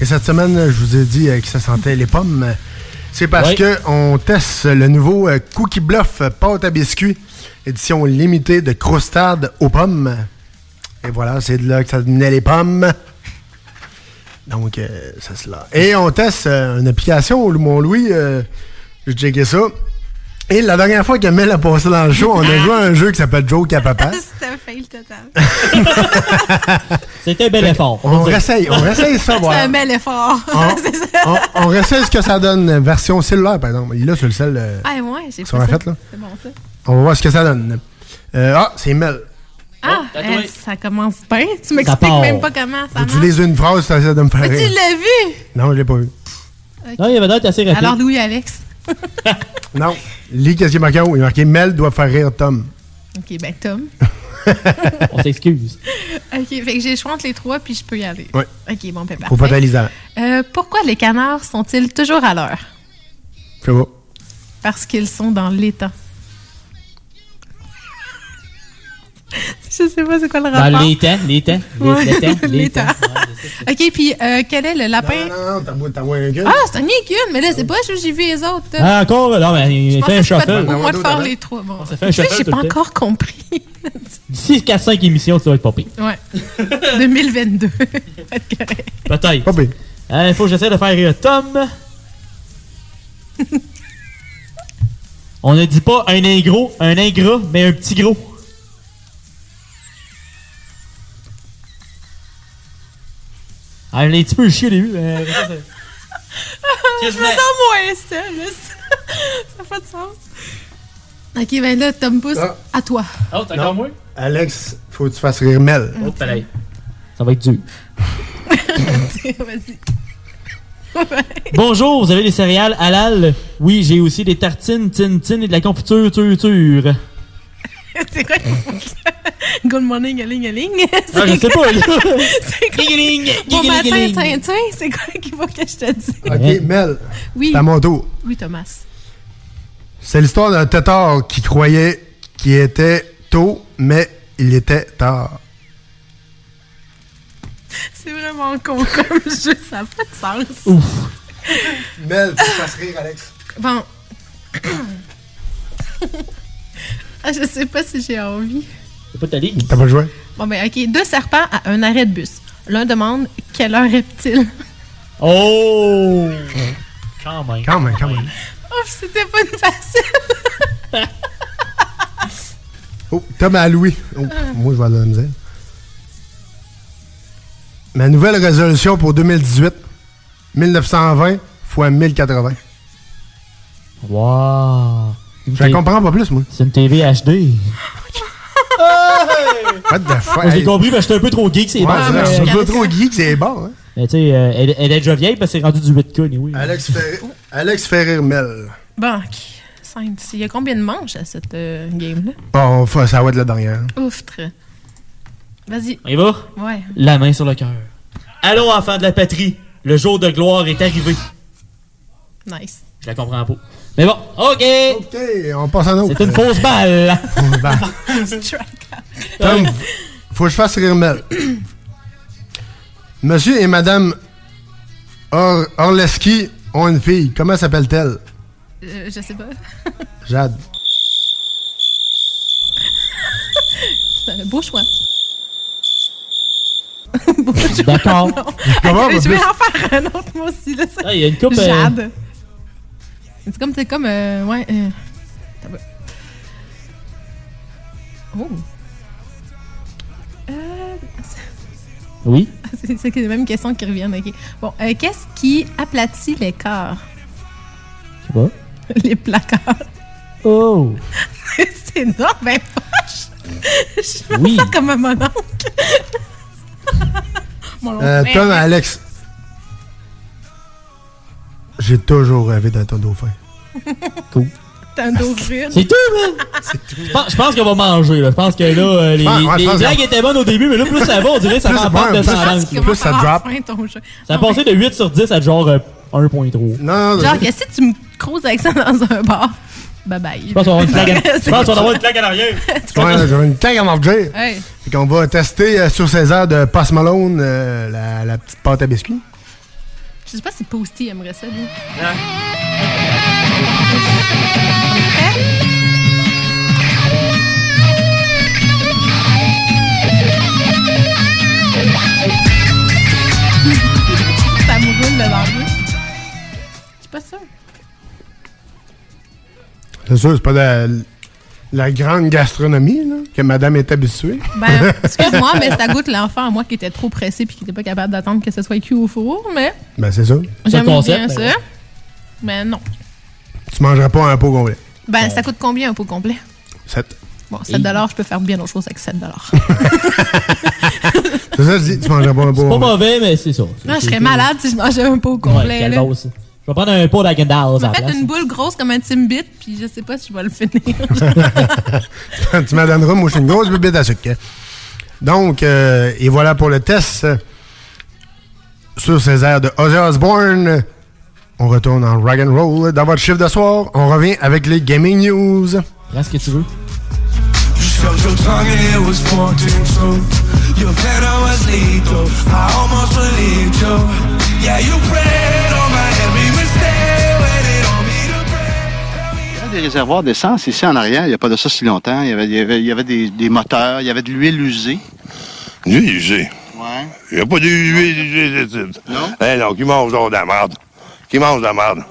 Et cette semaine, je vous ai dit euh, que ça sentait les pommes. C'est parce
Oui.
que on teste le nouveau euh, Cookie Bluff pâte à biscuits, édition limitée de croustade aux pommes. Et voilà, c'est de là que ça venait les pommes. Donc, euh, c'est cela. Et on teste euh, une application mon Louis, euh, j'ai checké ça. Et la dernière fois que Mel a passé dans le show, on a joué à un jeu qui s'appelle Joke à papa.
C'était un fail total.
C'était un bel effort.
On réessaye, on réessaye ça,
C'est
voilà.
un bel effort.
On,
C'est
on, on réessaye ce que ça donne, euh, version cellulaire, par exemple. Il est là sur le cell. euh,
Ah, ouais, j'ai ça.
fête, là.
C'est bon, ça.
On va voir ce que ça donne. Euh, ah, c'est Mel.
Ah,
trouvé.
ça commence bien. Tu m'expliques même pas comment ça marche.
J'utilise une phrase, ça essaie de me faire
Mais tu l'as vu?
Non, je l'ai pas vu.
Non, il avait l'air assez rapide.
Alors, Louis-Alex.
Non. Lis qu'est-ce qui est marqué en haut. Il est marqué Mel doit faire rire Tom.
OK, ben Tom.
On s'excuse.
OK, fait que j'ai le choix entre les trois, puis je peux y aller.
Ouais.
OK, bon, ben
Faut pas
parfait.
t'aliser.
Euh, pourquoi les canards sont-ils toujours à l'heure?
Fais pas.
Parce qu'ils sont dans l'étang. Je sais pas c'est quoi le rapport.
les temps, les temps, les,
Ouais,
les temps, les
les
temps.
temps. OK, puis euh, quel est le lapin?
Non, non, t'as moins un
Ah, c'est un qu'une, mais là, c'est pas, j'ai vu les autres.
Ah, encore? Non, mais il fait un shuffle.
pour moi de faire les trois. Bon,
Ça fait un shuffle
j'ai pas encore compris.
D'ici 4-5 émissions, tu vas être pas pire.
Ouais. 2022. Va être correct.
Peut-être.
Pire.
Il faut que j'essaie de faire euh, Tom. On ne dit pas un ingros, un ingrat, mais un petit gros. Ah, il est un petit peu chier au début. mais ça,
Je me sens moins seule. Ça n'a pas de sens. Ok, ben là, Tom Pouce,
Ah.
à toi.
Oh, t'as encore moi?
Alex, faut que tu fasses rire Mel.
Oh, pareil. Ça va être dur.
Vas-y.
Bonjour, vous avez des céréales halal? Oui, j'ai aussi des tartines, tin, tin et de la confiture, tur, tur.
C'est quoi? Good morning, aling, aling.
Ah, je sais pas, là.
C'est quoi?
Giggling,
Bon matin,
giggling.
Tintin, c'est quoi qu'il faut que je te dise?
Ok, Mel.
Oui.
C'est à mon tour.
Oui, Thomas.
C'est l'histoire d'un tétard qui croyait qu'il était tôt, mais il était tard.
C'est vraiment con comme jeu, ça n'a pas de sens.
Ouf.
Mel, tu fasses rire, Alex.
Bon. ah, je sais pas si j'ai envie.
C'est pas ta ligne.
T'as pas joué?
Bon, ben, ok. Deux serpents à un arrêt de bus. L'un demande quelle heure est-il?
Oh! Quand même.
Quand même, quand même.
Oh, c'était pas une facile.
Oh, Tom à Louis. Oh, moi, je vais aller à la misère. Ma nouvelle résolution pour 2018, 1920 x 1080.
Wow.
Je la comprends pas plus, moi.
C'est une TV HD.
What the fuck?
J'ai compris, mais j'étais un peu trop geek, c'est
Ouais,
bon. mais-
vrai, un peu trop geek, c'est bon. Hein?
Mais tu sais, euh, elle, elle est déjà vieille parce que c'est rendu du 8K, oui.
Alex, Alex fait rire Mel.
Bon, ok. Il y a combien de manches à cette euh, game-là?
Oh, fa- ça va être la dernière.
Ouf, très. Vas-y.
On y va?
Ouais.
La main sur le cœur. Allons, enfants de la patrie. Le jour de gloire est arrivé.
Nice.
Je la comprends pas. Mais bon, OK.
OK, on passe à un autre.
C'est une fausse balle.
Fausse balle.
Strike out.
Tom, faut que je fasse rire Mel. Monsieur et Madame Or Orleski ont une fille. Comment s'appelle-t-elle?
Euh, je sais pas.
Jade.
C'est un beau choix.
D'accord.
Comment,
je vais en faire un autre, moi aussi. Là, ça.
Ah, il y a une coupe, euh,
Jade. C'est comme, c'est comme, euh, ouais. Euh... Oh. Euh,
Oui?
c'est c'est les mêmes questions qui reviennent. ok. Bon, euh, qu'est-ce qui aplatit les corps?
Je sais pas.
les placards.
Oh.
c'est énorme, ben poche. Je me
Oui.
sens comme un mon oncle. Mon oncle.
Euh, Tom, Alex. J'ai toujours rêvé d'être un dauphin.
Cool.
Dos rude.
C'est tout, man! Je pense, qu'on va manger, là. Je pense que là, euh, les,
Ouais, ouais,
blagues étaient bonnes au début, mais là, plus ça va, on dirait que ça
ouais,
de
plus-
descendante.
plus- plus ça drop.
Ça a
Non,
passé de 8 sur 10 à genre euh, 1.3.
Non,
mais- Genre, que si tu me creuses avec ça dans un bar, bye bye.
Je pense qu'on va avoir une claque en- je pense qu'on va avoir une claque en arrière.
Ouais, j'avais une tag à manger.
Hey.
Fait qu'on va tester euh, sur César de Passe Malone euh, la, la petite pâte à biscuits.
Je sais pas si Posty aimerait ça, lui. Ça me roule suis pas sûre.
C'est sûr, c'est pas la, la grande gastronomie là, que madame est habituée.
Ben, excuse-moi, mais ça goûte l'enfant à moi qui était trop pressé puis qui était pas capable d'attendre que ce soit cuit au four, mais
Ben, c'est ça.
j'aime bien
concept,
ça.
ben
Mais non.
Tu mangeras pas un pot complet.
Ben, ça coûte combien un pot complet?
7.
Bon, 7 je peux faire bien d'autres choses avec 7
C'est ça, je dis, tu mangeras pas un pot
Pas
complet.
mauvais, mais c'est ça.
Non, je serais malade si je mangeais un pot complet.
Ouais,
là.
ça. Je vais prendre un pot d'Agendaz à la
m'a fait
place.
une boule grosse comme un Timbit, puis je sais pas si je vais le finir.
tu me donneras, moi, je suis une grosse bébête à sucre. Donc, euh, et voilà pour le test sur Césaire de Ozzy Osbourne. On retourne en rag and roll dans votre chiffre de soir. On revient avec les gaming news.
Prends ce que tu veux.
Choked your tongue and it was 14 true. Your venom was lethal. I almost believed you. Yeah, you prayed on my every mistake. Waited on me to
Il y avait des réservoirs d'essence ici en arrière, il n'y a pas de ça si longtemps. Il y avait, il y avait, il y avait des, des moteurs, il y avait de l'huile usée.
L'huile usée?
Ouais.
Il n'y a pas d'huile usée.
Non?
Eh non, qui mange de la merde. Qui mange de la merde.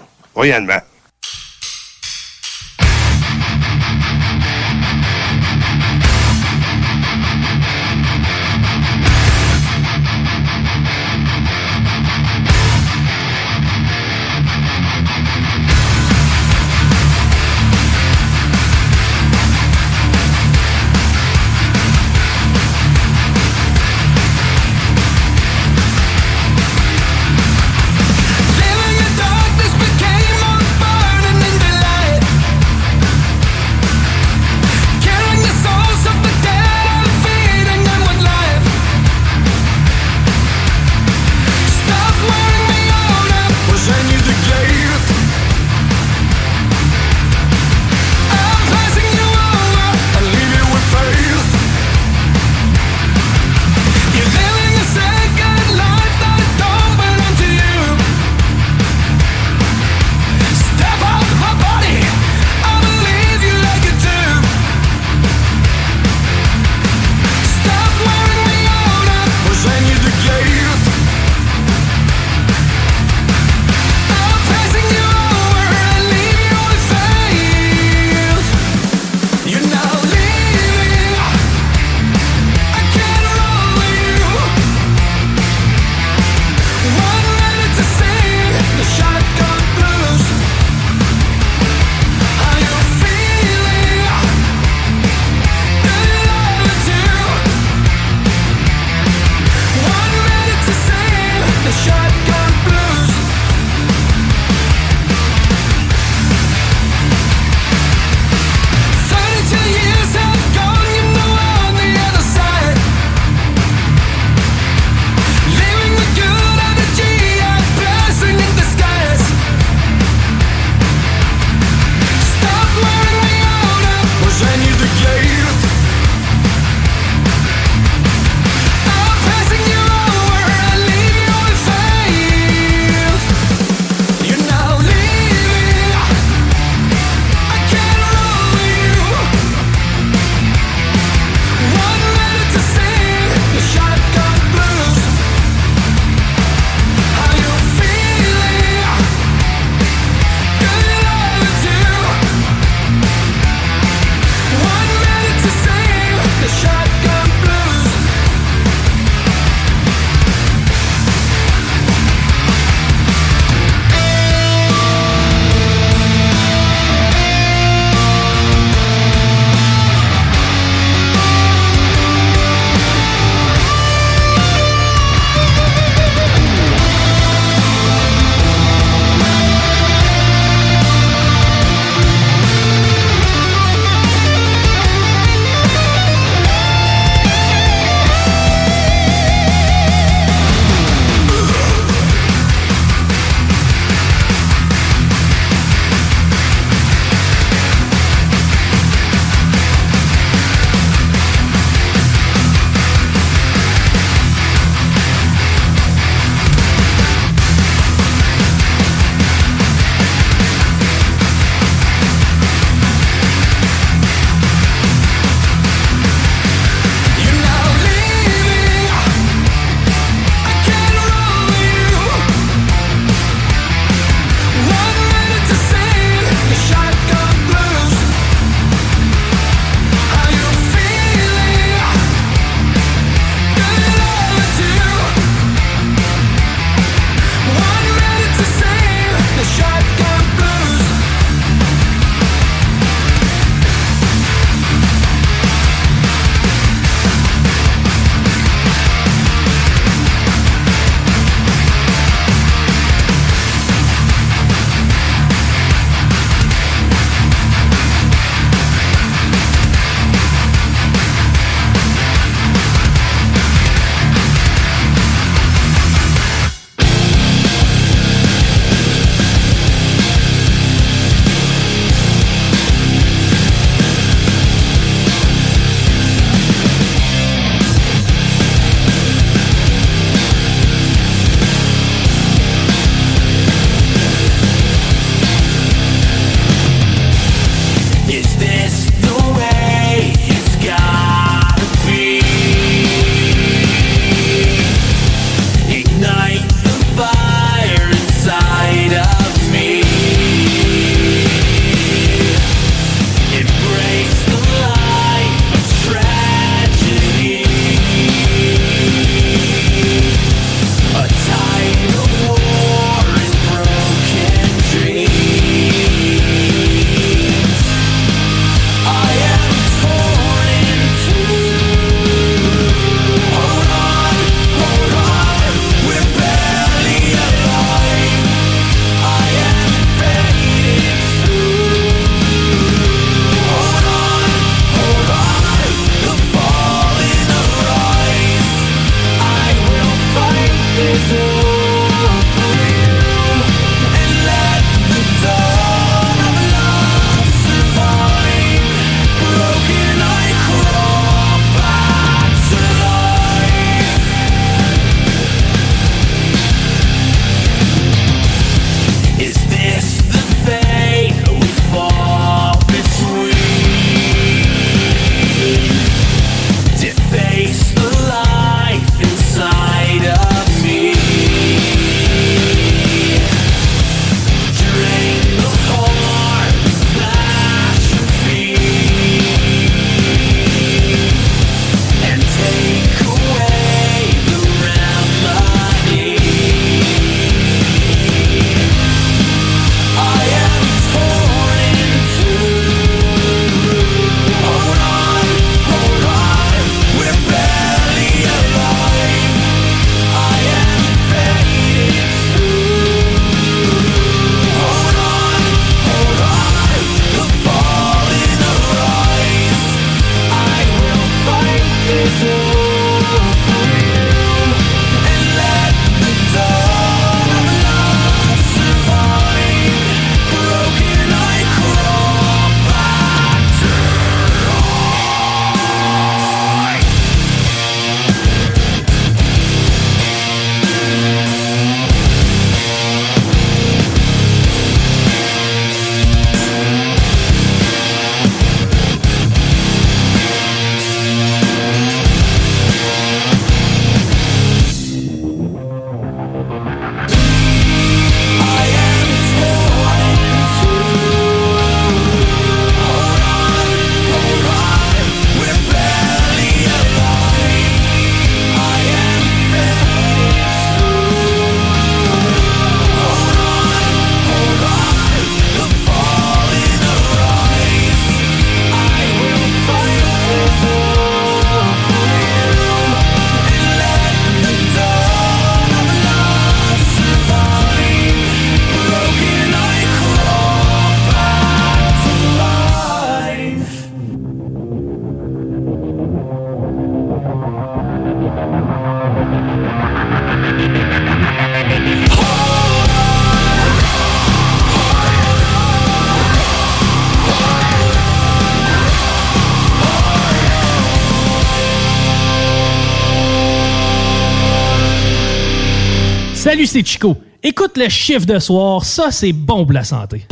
Écoute le chiffre de soir, ça c'est bon pour la santé.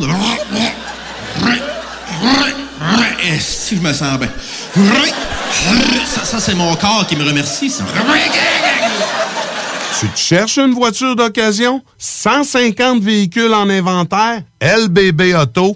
Si je me sens bien? Ça, ça, c'est mon corps qui me remercie, ça.
Tu te cherches une voiture d'occasion? 150 véhicules en inventaire? LBBauto.com.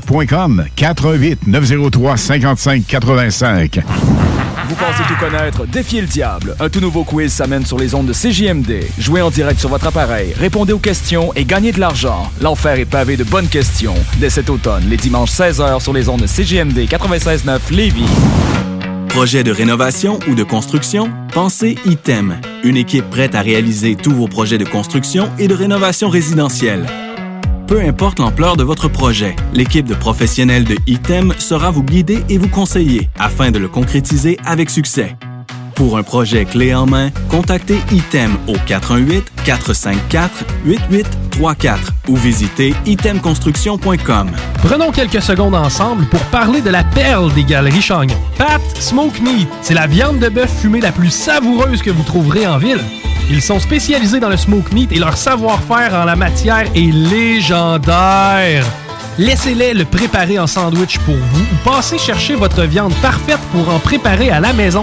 GestionBloc.com 88 903 55 85.
Vous pensez tout connaître? Défiez le diable. Un tout nouveau quiz s'amène sur les ondes de CJMD. Jouez en direct sur votre appareil, répondez aux questions et gagnez de l'argent. L'enfer est pavé de bonnes questions. Dès cet automne, les dimanches 16h sur les ondes de CJMD 96.9 Lévis.
Projet de rénovation ou de construction? Pensez ITEM. Une équipe prête à réaliser tous vos projets de construction et de rénovation résidentielle. Peu importe l'ampleur de votre projet, l'équipe de professionnels de ITEM sera vous guider et vous conseiller afin de le concrétiser avec succès. Pour un projet clé en main, contactez ITEM au 418-454-8834 ou visitez itemconstruction.com.
Prenons quelques secondes ensemble pour parler de la perle des galeries Chagnon. Pat Smoke Meat, c'est la viande de bœuf fumée la plus savoureuse que vous trouverez en ville. Ils sont spécialisés dans le smoke meat et leur savoir-faire en la matière est légendaire. Laissez-les le préparer en sandwich pour vous ou passez chercher votre viande parfaite pour en préparer à la maison,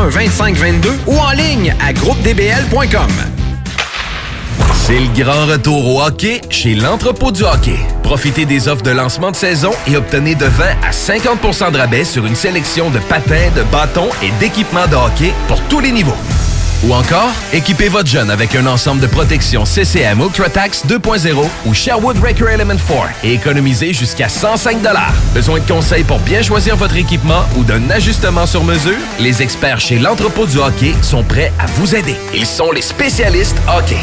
2522 ou en ligne à groupedbl.com.
C'est le grand retour au hockey chez l'entrepôt du hockey. Profitez des offres de lancement de saison et obtenez de 20 à 50 de rabais sur une sélection de patins, de bâtons et d'équipements de hockey pour tous les niveaux. Ou encore, équipez votre jeune avec un ensemble de protection CCM UltraTax 2.0 ou Sherwood Record Element 4 et économisez jusqu'à 105 Besoin de conseils pour bien choisir votre équipement ou d'un ajustement sur mesure? Les experts chez l'entrepôt du hockey sont prêts à vous aider. Ils sont les spécialistes hockey.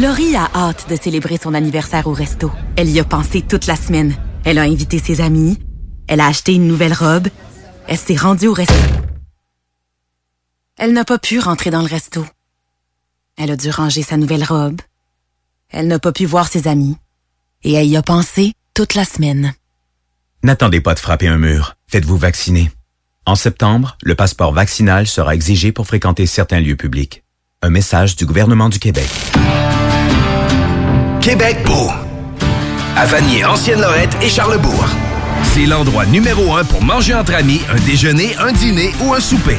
Laurie a hâte de célébrer son anniversaire au resto. Elle y a pensé toute la semaine. Elle a invité ses amis. Elle a acheté une nouvelle robe. Elle s'est rendue au resto. Elle n'a pas pu rentrer dans le resto. Elle a dû ranger sa nouvelle robe. Elle n'a pas pu voir ses amis. Et elle y a pensé toute la semaine.
N'attendez pas de frapper un mur. Faites-vous vacciner. En septembre, le passeport vaccinal sera exigé pour fréquenter certains lieux publics. Un message du gouvernement du Québec.
Québec beau. À Vanier, Ancienne-Lorette et Charlebourg. c'est l'endroit numéro un pour manger entre amis, un déjeuner, un dîner ou un souper.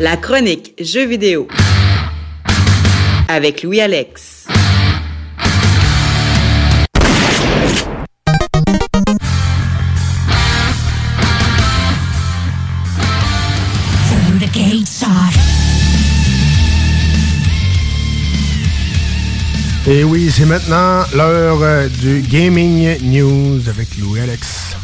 La chronique Jeux vidéo avec Louis Alex.
Et oui, c'est maintenant l'heure euh, du Gaming News avec Louis Alex.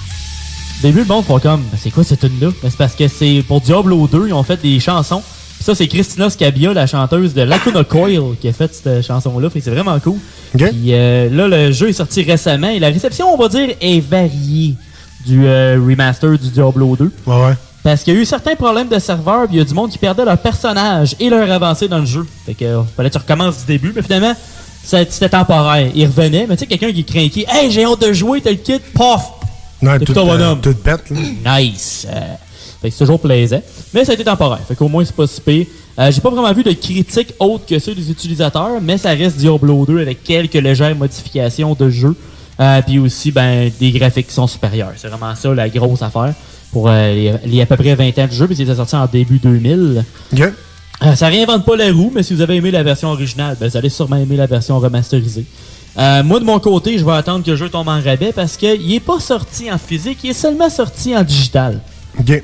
Au début, le monde font comme, Ben, c'est quoi cette tune-là? Ben, c'est parce que c'est pour Diablo 2, ils ont fait des chansons. Puis ça, c'est Christina Scabia, la chanteuse de Lacuna Coil, qui a fait cette chanson-là. Fait que c'est vraiment cool. Puis euh, là, le jeu est sorti récemment et la réception, on va dire, est variée du euh, remaster du Diablo 2.
Ouais, ouais.
Parce qu'il y a eu certains problèmes de serveur, puis il y a du monde qui perdait leur personnage et leur avancée dans le jeu. Fait que euh, fallait que tu recommences du début, mais finalement, c'était temporaire. Il revenait, mais tu sais, quelqu'un qui craquait, Hey, j'ai hâte de jouer, t'as le kit, pof!
Tout,
ton
euh,
bonhomme.
tout pète, là.
Nice! Euh, fait que c'est toujours plaisant. Mais ça a été temporaire. Fait qu'au moins, c'est pas si pire. Euh, J'ai pas vraiment vu de critiques autres que ceux des utilisateurs, mais ça reste Diablo 2 avec quelques légères modifications de jeu. Euh, Puis aussi, ben, des graphiques qui sont supérieurs. C'est vraiment ça la grosse affaire pour euh, les, les à peu près 20 ans de jeu, puis c'était sorti en début 2000. Euh, ça réinvente pas la roue, mais si vous avez aimé la version originale, ben, vous allez sûrement aimer la version remasterisée. Euh, moi, de mon côté, je vais attendre que le jeu tombe en rabais parce qu'il est pas sorti en physique, il est seulement sorti en digital.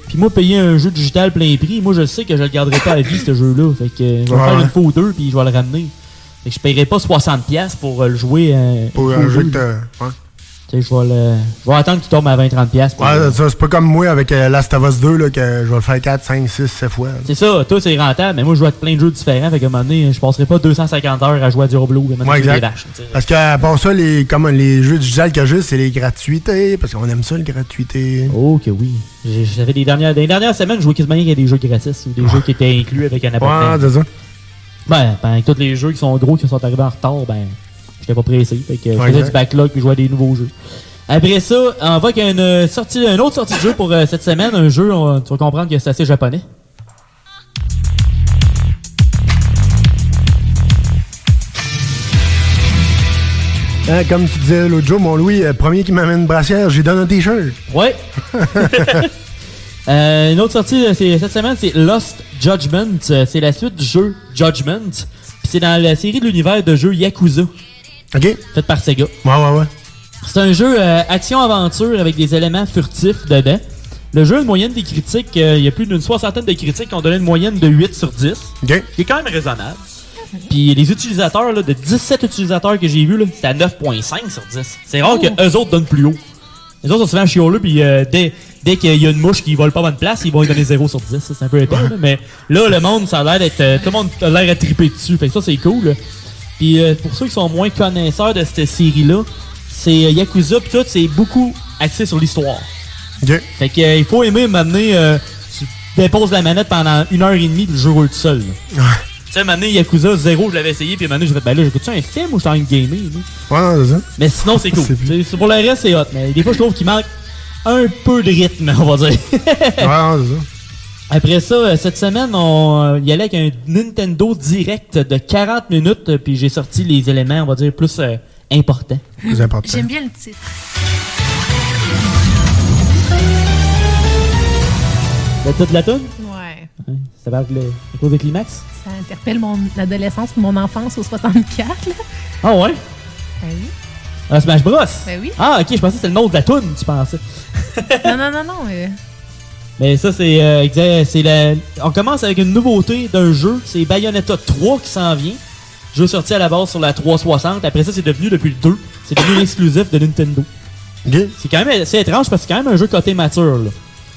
Puis moi, payer un jeu digital plein prix, moi, je sais que je le garderai pas à vie, ce jeu-là. Fait que euh, je vais
Ouais,
faire une fois ou deux, puis je vais le ramener. Fait que je paierai pas 60$ pour euh, le jouer. euh,
Pour un jeu que
je vais, le... attendre qu'il tombe à 20-30$. pour
Ouais,
le-
ça, c'est pas comme moi avec euh, Last of Us 2 là, que je vais le faire 4, 5, 6, 7 fois. là.
C'est ça, toi c'est rentable, mais moi je joue à plein de jeux différents, fait qu'à un moment donné, je passerai pas 250 heures à jouer à Diablo. mais maintenant,
Ouais,
des
exact.
vaches, tu sais.
Parce qu'à part ça, les, comme les jeux digital qu'il y a juste, c'est les gratuités. Parce qu'on aime ça, les gratuités.
Oh que oui. J'ai- J'avais des dernières, des dernières semaines, je jouais quasiment qu'il y a des jeux gratis ou des jeux qui étaient inclus avec un abonnement.
Ouais, c'est ça.
Ben, ben, avec tous les jeux qui sont gros, qui sont arrivés en retard, ben, j'étais pas pressé. Fait que je faisais du backlog puis je jouais à des nouveaux jeux. Après ça, on va avec une, euh, sortie, une autre sortie de jeu pour euh, cette semaine. Un jeu, on- tu vas comprendre que c'est assez japonais.
Hein, comme tu disais l'autre jour, mon Louis, euh, premier qui m'amène une brassière, j'ai donné un t-shirt.
Ouais. Euh, une autre sortie c'est- cette semaine, c'est Lost Judgment. C'est la suite du jeu Judgment. Puis c'est dans la série de l'univers de jeux Yakuza.
OK.
Fait par Sega.
Ouais, ouais, ouais.
C'est un jeu euh, action-aventure avec des éléments furtifs dedans. Le jeu a une moyenne des critiques, euh, il y a plus d'une soixantaine de critiques qui ont donné une moyenne de 8 sur 10. Qui est quand même raisonnable. Puis les utilisateurs, là, de 17 utilisateurs que j'ai vus, là, c'est à 9.5 sur 10. C'est rare
Oh.
que eux autres donnent plus haut. Les autres sont souvent chioleux, puis euh, dès, dès qu'il y a une mouche qui vole pas bonne place, ils vont lui donner 0 sur 10. ça, C'est un peu épais, là. mais là, le monde, ça a l'air d'être. euh, tout le monde a l'air à triper dessus. Fait que ça, c'est cool. Puis euh, pour ceux qui sont moins connaisseurs de cette série-là, c'est euh, Yakuza, puis tout, c'est beaucoup axé sur l'histoire. Fait que euh, il faut aimer m'amener. Euh, tu déposes la manette pendant une heure et demie, puis le jeu roule tout seul. là. Tu sais, m'amener Yakuza 0, je l'avais essayé, puis maintenant j'ai fait, ben là, j'écoute-tu un film ou je suis en gamer? là?
Ouais, c'est ça.
Mais sinon, c'est cool. C'est- pour le reste, c'est hot. Mais des fois, je trouve qu'il manque un peu de rythme, on va dire.
ouais, non, c'est ça.
Après ça, euh, cette semaine, on euh, y allait avec un Nintendo Direct de 40 minutes, euh, puis j'ai sorti les éléments, on va dire, plus euh, importants.
Plus important.
J'aime bien le titre.
Le titre de la tune?
Ouais.
Ça va avec le, à cause des climax?
Ça interpelle mon adolescence et mon enfance au 64. là.
Ah ouais?
Ben oui.
Ah, Smash Bros?
Ben oui.
Ah, ok, je pensais que c'était le nom de la tune, tu pensais.
non, non, non, non. euh,
Mais ça, c'est euh, exact- c'est la... On commence avec une nouveauté d'un jeu. C'est Bayonetta 3 qui s'en vient. Jeu sorti à la base sur la 360. Après ça, c'est devenu depuis le 2. C'est devenu l'exclusif de Nintendo. C'est quand même assez étrange parce que c'est quand même un jeu côté mature. Là.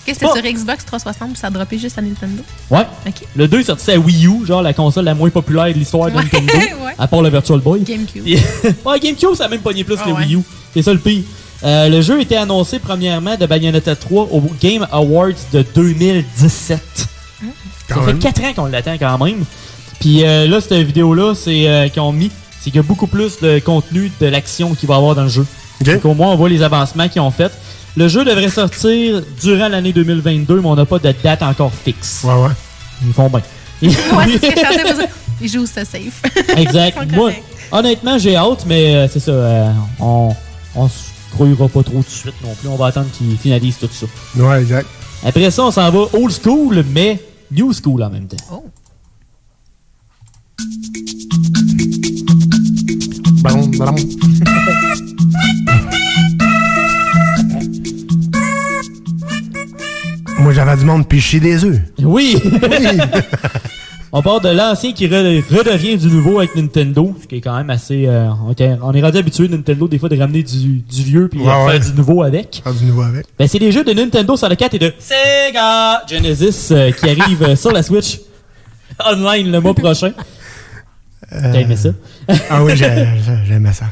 Qu'est-ce que c'était sur Xbox 360 ou ça a droppé juste à Nintendo?
Ouais.
Ok.
Le 2 est sorti à Wii U, genre la console la moins populaire de l'histoire de
Ouais,
Nintendo.
ouais.
À part le Virtual Boy.
GameCube.
Puis- ouais, GameCube, ça a même pogné plus
Ah
que
ouais.
Wii U. C'est ça le pire. Euh, le jeu était annoncé premièrement de Bayonetta 3 au Game Awards de 2017. Ça fait
même.
4 ans qu'on l'attend quand même. Puis euh, là, cette vidéo-là, c'est euh, qu'ils ont mis, c'est qu'il y a beaucoup plus de contenu de l'action qu'il va y avoir dans le jeu. Donc au moins, on voit les avancements qu'ils ont fait. Le jeu devrait sortir durant l'année 2022, mais on n'a pas de date encore fixe.
Ouais, ouais.
Ils font bien.
Ouais, c'est. Ils jouent ça safe.
Exact. Moi, honnêtement, j'ai hâte, mais c'est ça. euh, on, on grouillera pas trop tout de suite non plus. On va attendre qu'ils finalisent tout ça.
Ouais, exact.
Après ça, on s'en va old school, mais new school en même temps.
Ballon, ballon. Moi, j'avais du monde picher des œufs.
Oui! on part de l'ancien qui re- redevient du nouveau avec Nintendo, ce qui est quand même assez. euh, on, est rendu habitué Nintendo des fois de ramener du, du vieux puis de
Ouais,
faire
ouais.
du nouveau avec.
Ah, du nouveau avec.
Ben, c'est des jeux de Nintendo 64 et de Sega Genesis euh, qui arrivent euh, sur la Switch online le mois prochain. T'as aimé ça?
Ah oui, j'ai- j'ai- j'aimais ça.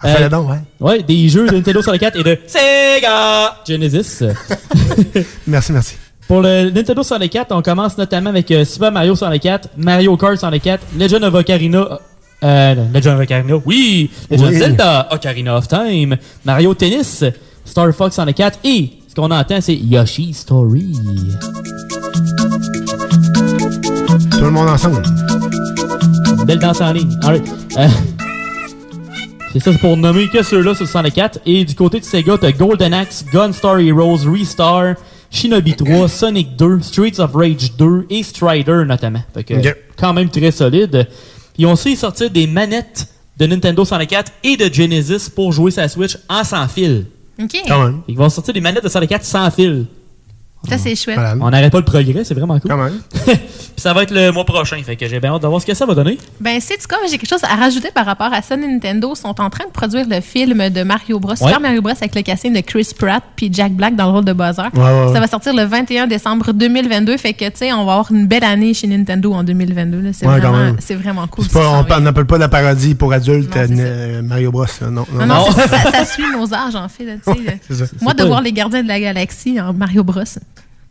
Ah, fais-le donc, ouais.
Ouais, des jeux de Nintendo 64 et de Sega Genesis.
Merci, merci.
Pour le Nintendo 64, on commence notamment avec euh, Super Mario 64, Mario Kart 64, Legend of Ocarina. Euh, non, Legend of Ocarina, oui! Legend of. Zelda, Ocarina of Time, Mario Tennis, Star Fox 64 et ce qu'on entend, c'est Yoshi's Story.
Tout le monde ensemble.
Belle danse en ligne. Alright. Euh, c'est ça, c'est pour nommer que ceux-là sur le 64. Et du côté de Sega, t'as Golden Axe, Gunstar Heroes, Restar, Shinobi 3, Sonic 2, Streets of Rage 2 et Strider notamment. Fait que, quand même très solide. Ils ont aussi sorti des manettes de Nintendo 64 et de Genesis pour jouer sa Switch en sans fil.
OK.
Ils vont sortir des manettes de 64 sans fil.
Ça, c'est chouette.
On n'arrête pas le progrès, c'est vraiment cool.
Quand même.
Puis ça va être le mois prochain, fait que j'ai bien hâte de voir ce que ça va donner.
Ben, c'est du cas, j'ai quelque chose à rajouter par rapport à ça. Nintendo sont en train de produire le film de Mario Bros. Super Mario Bros. avec le casting de Chris Pratt puis Jack Black dans le rôle de Bowser.
Ouais, ouais, ouais.
Ça va sortir le 21 décembre 2022. Fait que, tu sais, on va avoir une belle année chez Nintendo en 2022. là. C'est
Ouais, quand
vraiment,
même.
c'est vraiment cool.
Pas- on n'appelle pas la parodie pour adultes
Non, c'est
euh, Mario Bros. là. Non,
Non, ça, ça, ça suit nos âges, en fait. là. Moi, de voir les gardiens de la galaxie en Mario Bros,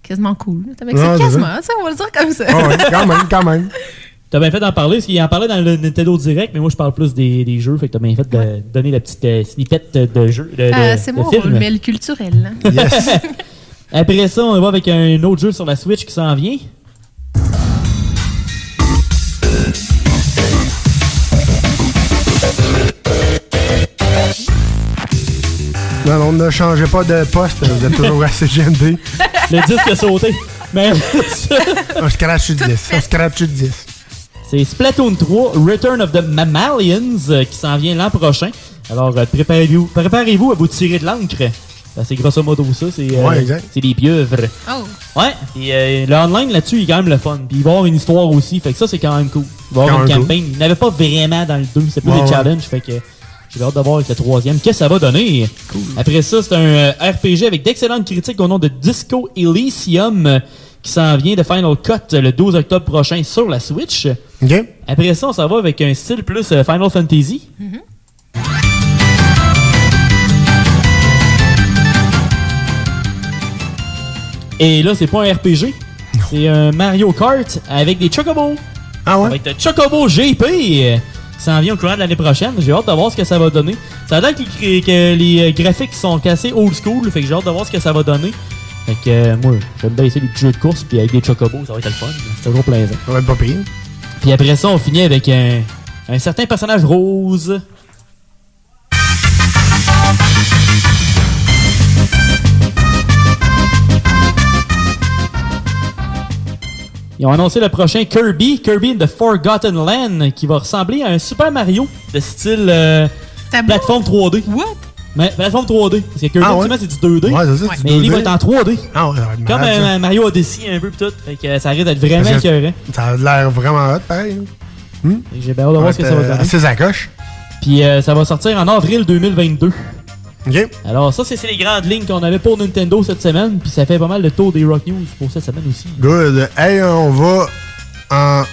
quasiment cool.
Ouais,
ça,
c'est
quasiment,
ça.
on va le dire comme ça.
Ouais, quand même, quand même.
T'as bien fait d'en parler, parce qu'il en parlait dans le Nintendo Direct, mais moi je parle plus des, des jeux, fait que t'as bien fait de donner la petite euh, snippet de jeu. De,
Euh, c'est
film.
rôle, mais le culturel. hein.
Après ça, on va avec un autre jeu sur la Switch qui s'en vient.
Non, non, ne changez pas de poste, vous êtes toujours à CGMD.
Le disque a sauté. Mais
On scratch sur 10. On scratch sur 10.
c'est Splatoon 3 Return of the Mammalians euh, qui s'en vient l'an prochain. Alors euh, préparez-vous préparez-vous à vous tirer de l'encre. Ben, c'est grosso modo ça, c'est euh,
Ouais, exact.
c'est des pieuvres.
Oh.
Ouais, et euh, le online là-dessus, il est quand même le fun. Puis il va y avoir une histoire aussi, fait que ça, c'est quand même cool. Il va y avoir une campagne. Il n'avait pas vraiment dans le 2, c'est plus
Ouais,
des
ouais.
challenges, fait que j'ai hâte de voir avec le troisième. Qu'est-ce que ça va donner? Après ça, c'est un euh, RPG avec d'excellentes critiques au nom de Disco Elysium qui s'en vient de Final Cut euh, le 12 octobre prochain sur la Switch.
OK.
Après ça, on s'en va avec un style plus euh, Final Fantasy. Et là, c'est pas un RPG. C'est un Mario Kart avec des Chocobos.
Ah ouais?
Avec le Chocobo GP s'en vient au courant de l'année prochaine. J'ai hâte de voir ce que ça va donner. Ça a l'air que, les- que les euh, graphiques sont cassés old school. Fait que j'ai hâte de voir ce que ça va donner. Fait que euh, moi, j'aime bien essayer des petits jeux de course. Puis avec des Chocobos, ça va être le fun. C'est toujours plaisant.
Ça va être pas pire.
Puis après ça, on finit avec un, un certain personnage rose. Ils ont annoncé le prochain Kirby, Kirby in the Forgotten Land, qui va ressembler à un Super Mario de style euh, plateforme 3D.
What?
Mais plateforme 3D. Parce que Kirby,
Ah ouais?
c'est du 2D.
Ouais, c'est ça, c'est
mais
du
lui
2D.
va être en 3D.
Ah ouais,
Comme
malade,
un Mario Odyssey un peu pis tout. Fait que euh, ça risque d'être vraiment écœurant.
Ça a l'air vraiment hot, pareil. là. Hmm?
J'ai bien hâte de voir ce que ça va
euh,
donner.
Assez à coche.
Puis euh, ça va sortir en avril 2022. Alors ça, c'est les grandes lignes qu'on avait pour Nintendo cette semaine. Puis ça fait pas mal le tour des Rock News pour cette semaine aussi.
Good. Hey, on va en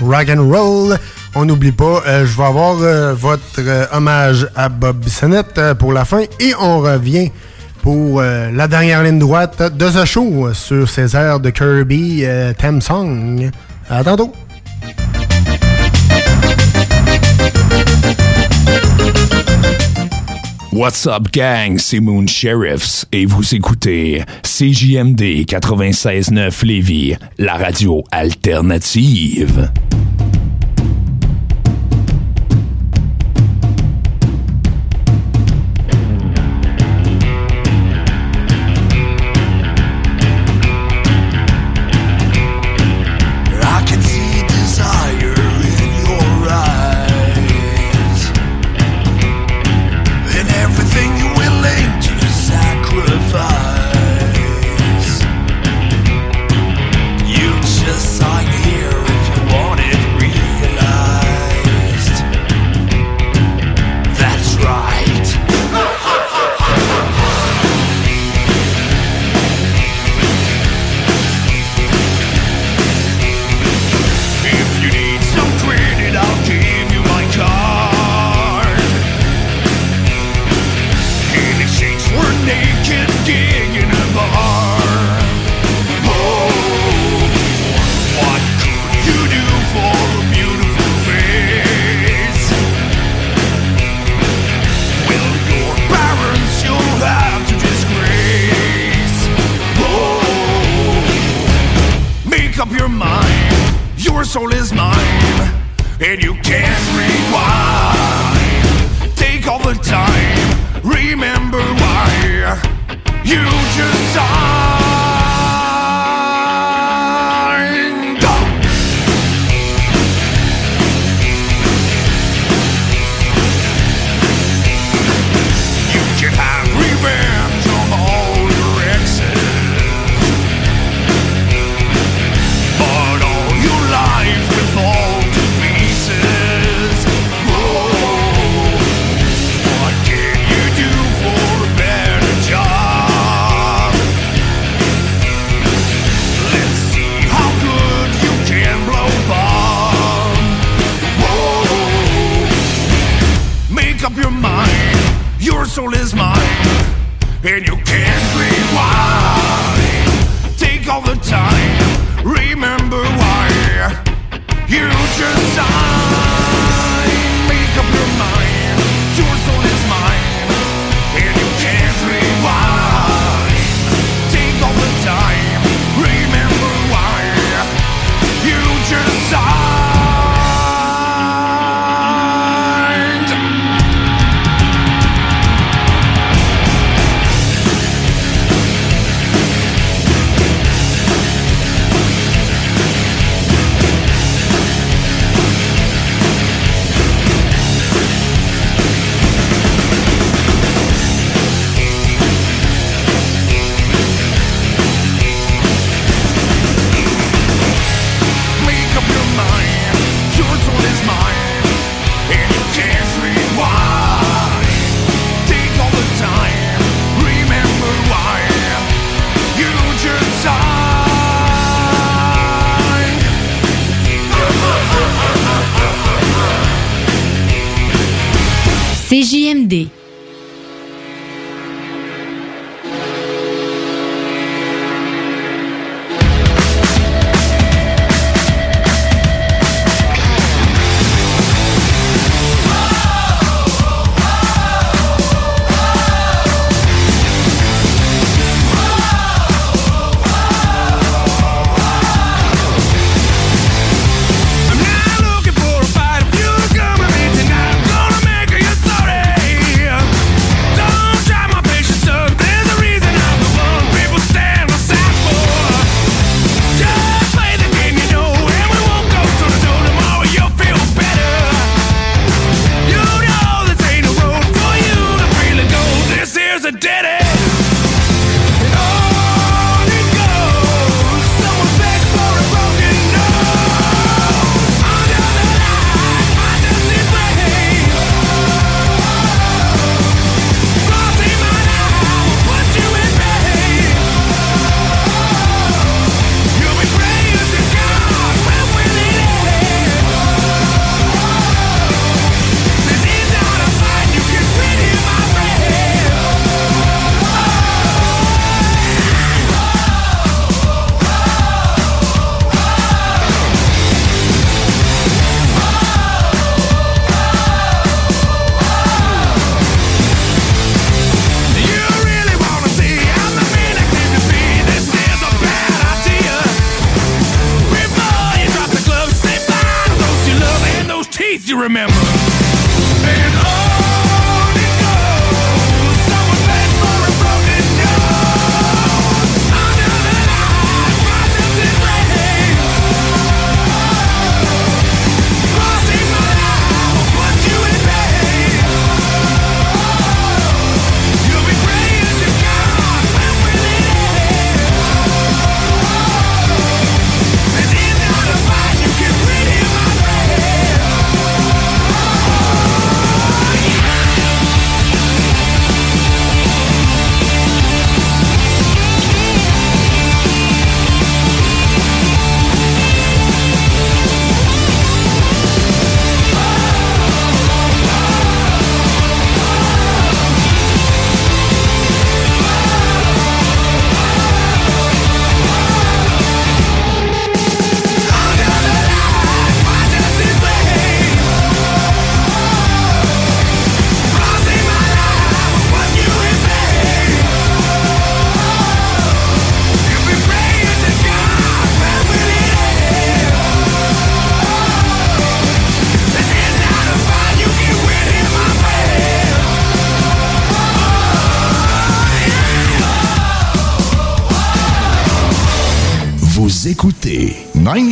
rock and roll. on n'oublie pas, euh, je vais avoir euh, votre euh, hommage à Bob Bissonnette pour la fin et on revient pour la dernière ligne droite de ce show sur ces airs de Kirby Theme Song. À tantôt.
What's up, gang? C'est Moon Sheriffs et vous écoutez CJMD 96.9 Lévis, la radio alternative.
Soul is mine, and you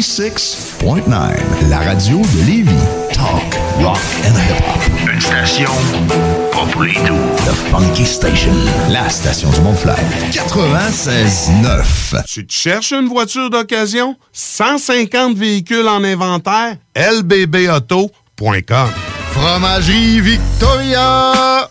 96.9, la radio de Lévis. Talk, rock and hip-hop.
Une station pas pour les doux.
The Funky Station, la station du Mont-Fly. 96.9.
Tu te cherches une voiture d'occasion? 150 véhicules en inventaire? lbbauto.com
Fromagerie Victoria!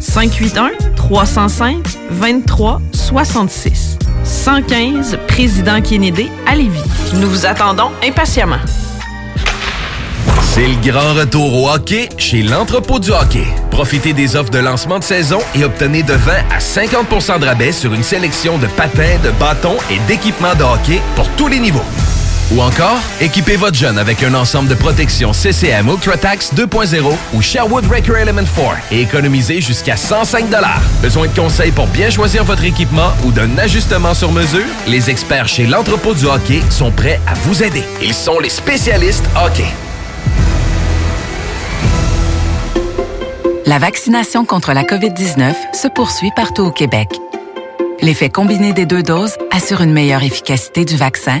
581-305-2366. 115 Président Kennedy à Lévis. Nous vous attendons impatiemment.
C'est le grand retour au hockey chez l'entrepôt du hockey. Profitez des offres de lancement de saison et obtenez de 20 à 50% de rabais sur une sélection de patins, de bâtons et d'équipements de hockey pour tous les niveaux. Ou encore, équipez votre jeune avec un ensemble de protection CCM UltraTax 2.0 ou Sherwood Record Element 4 et économisez jusqu'à 105 Besoin de conseils pour bien choisir votre équipement ou d'un ajustement sur mesure? Les experts chez l'entrepôt du hockey sont prêts à vous aider. Ils sont les spécialistes hockey.
La vaccination contre la COVID-19 se poursuit partout au Québec. L'effet combiné des deux doses assure une meilleure efficacité du vaccin,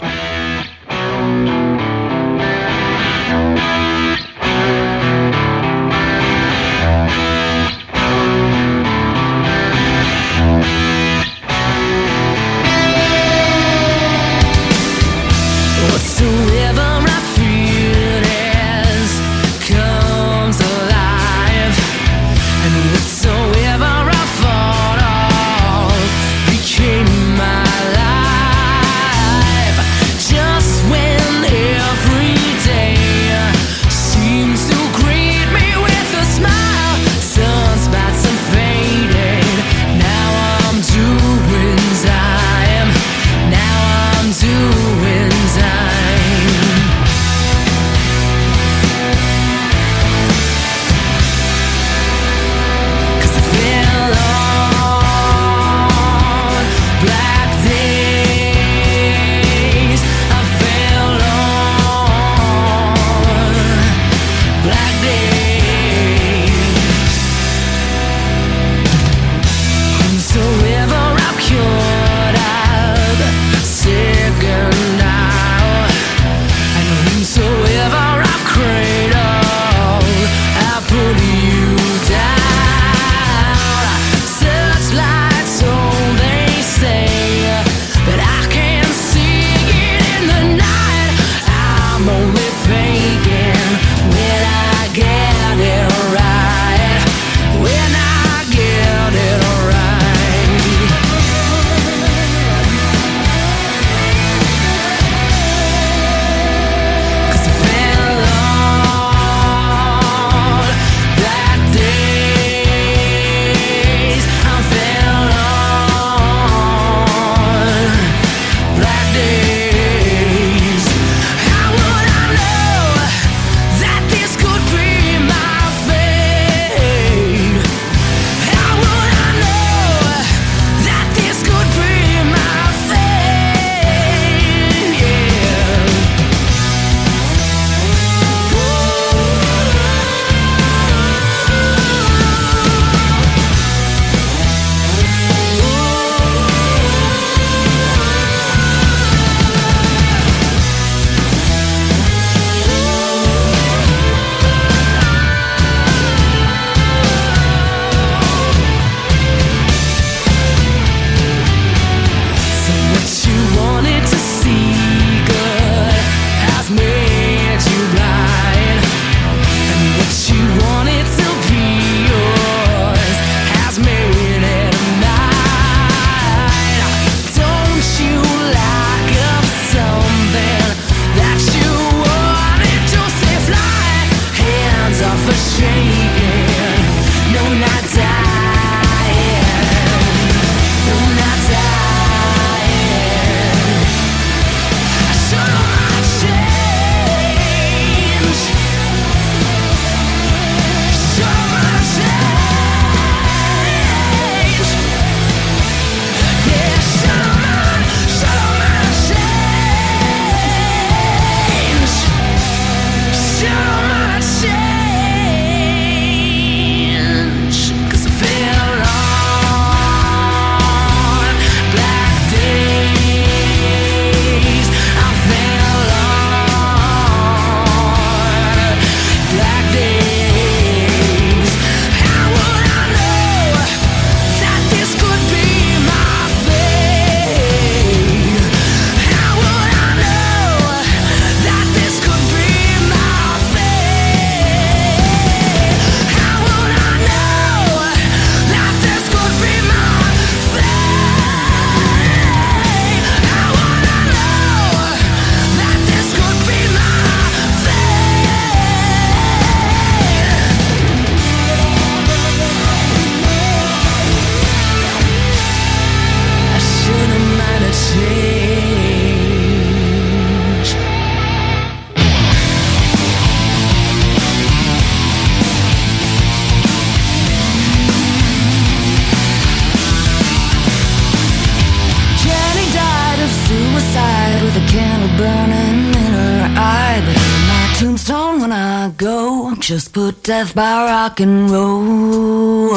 Death by rock and roll.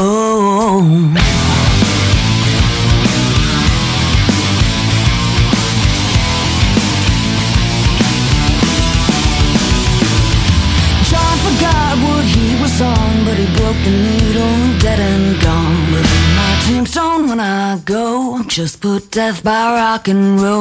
John forgot what he was on, but he broke the needle, dead and gone. But on my tombstone when I go, just put death by rock and roll.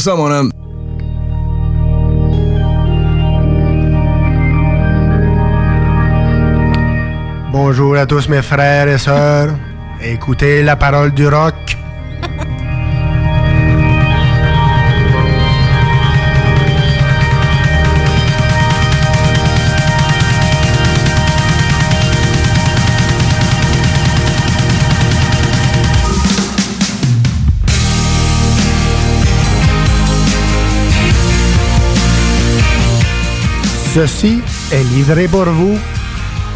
Ça, mon homme.
Bonjour à tous mes frères et sœurs. Écoutez la parole du rock. Ceci est livré pour vous,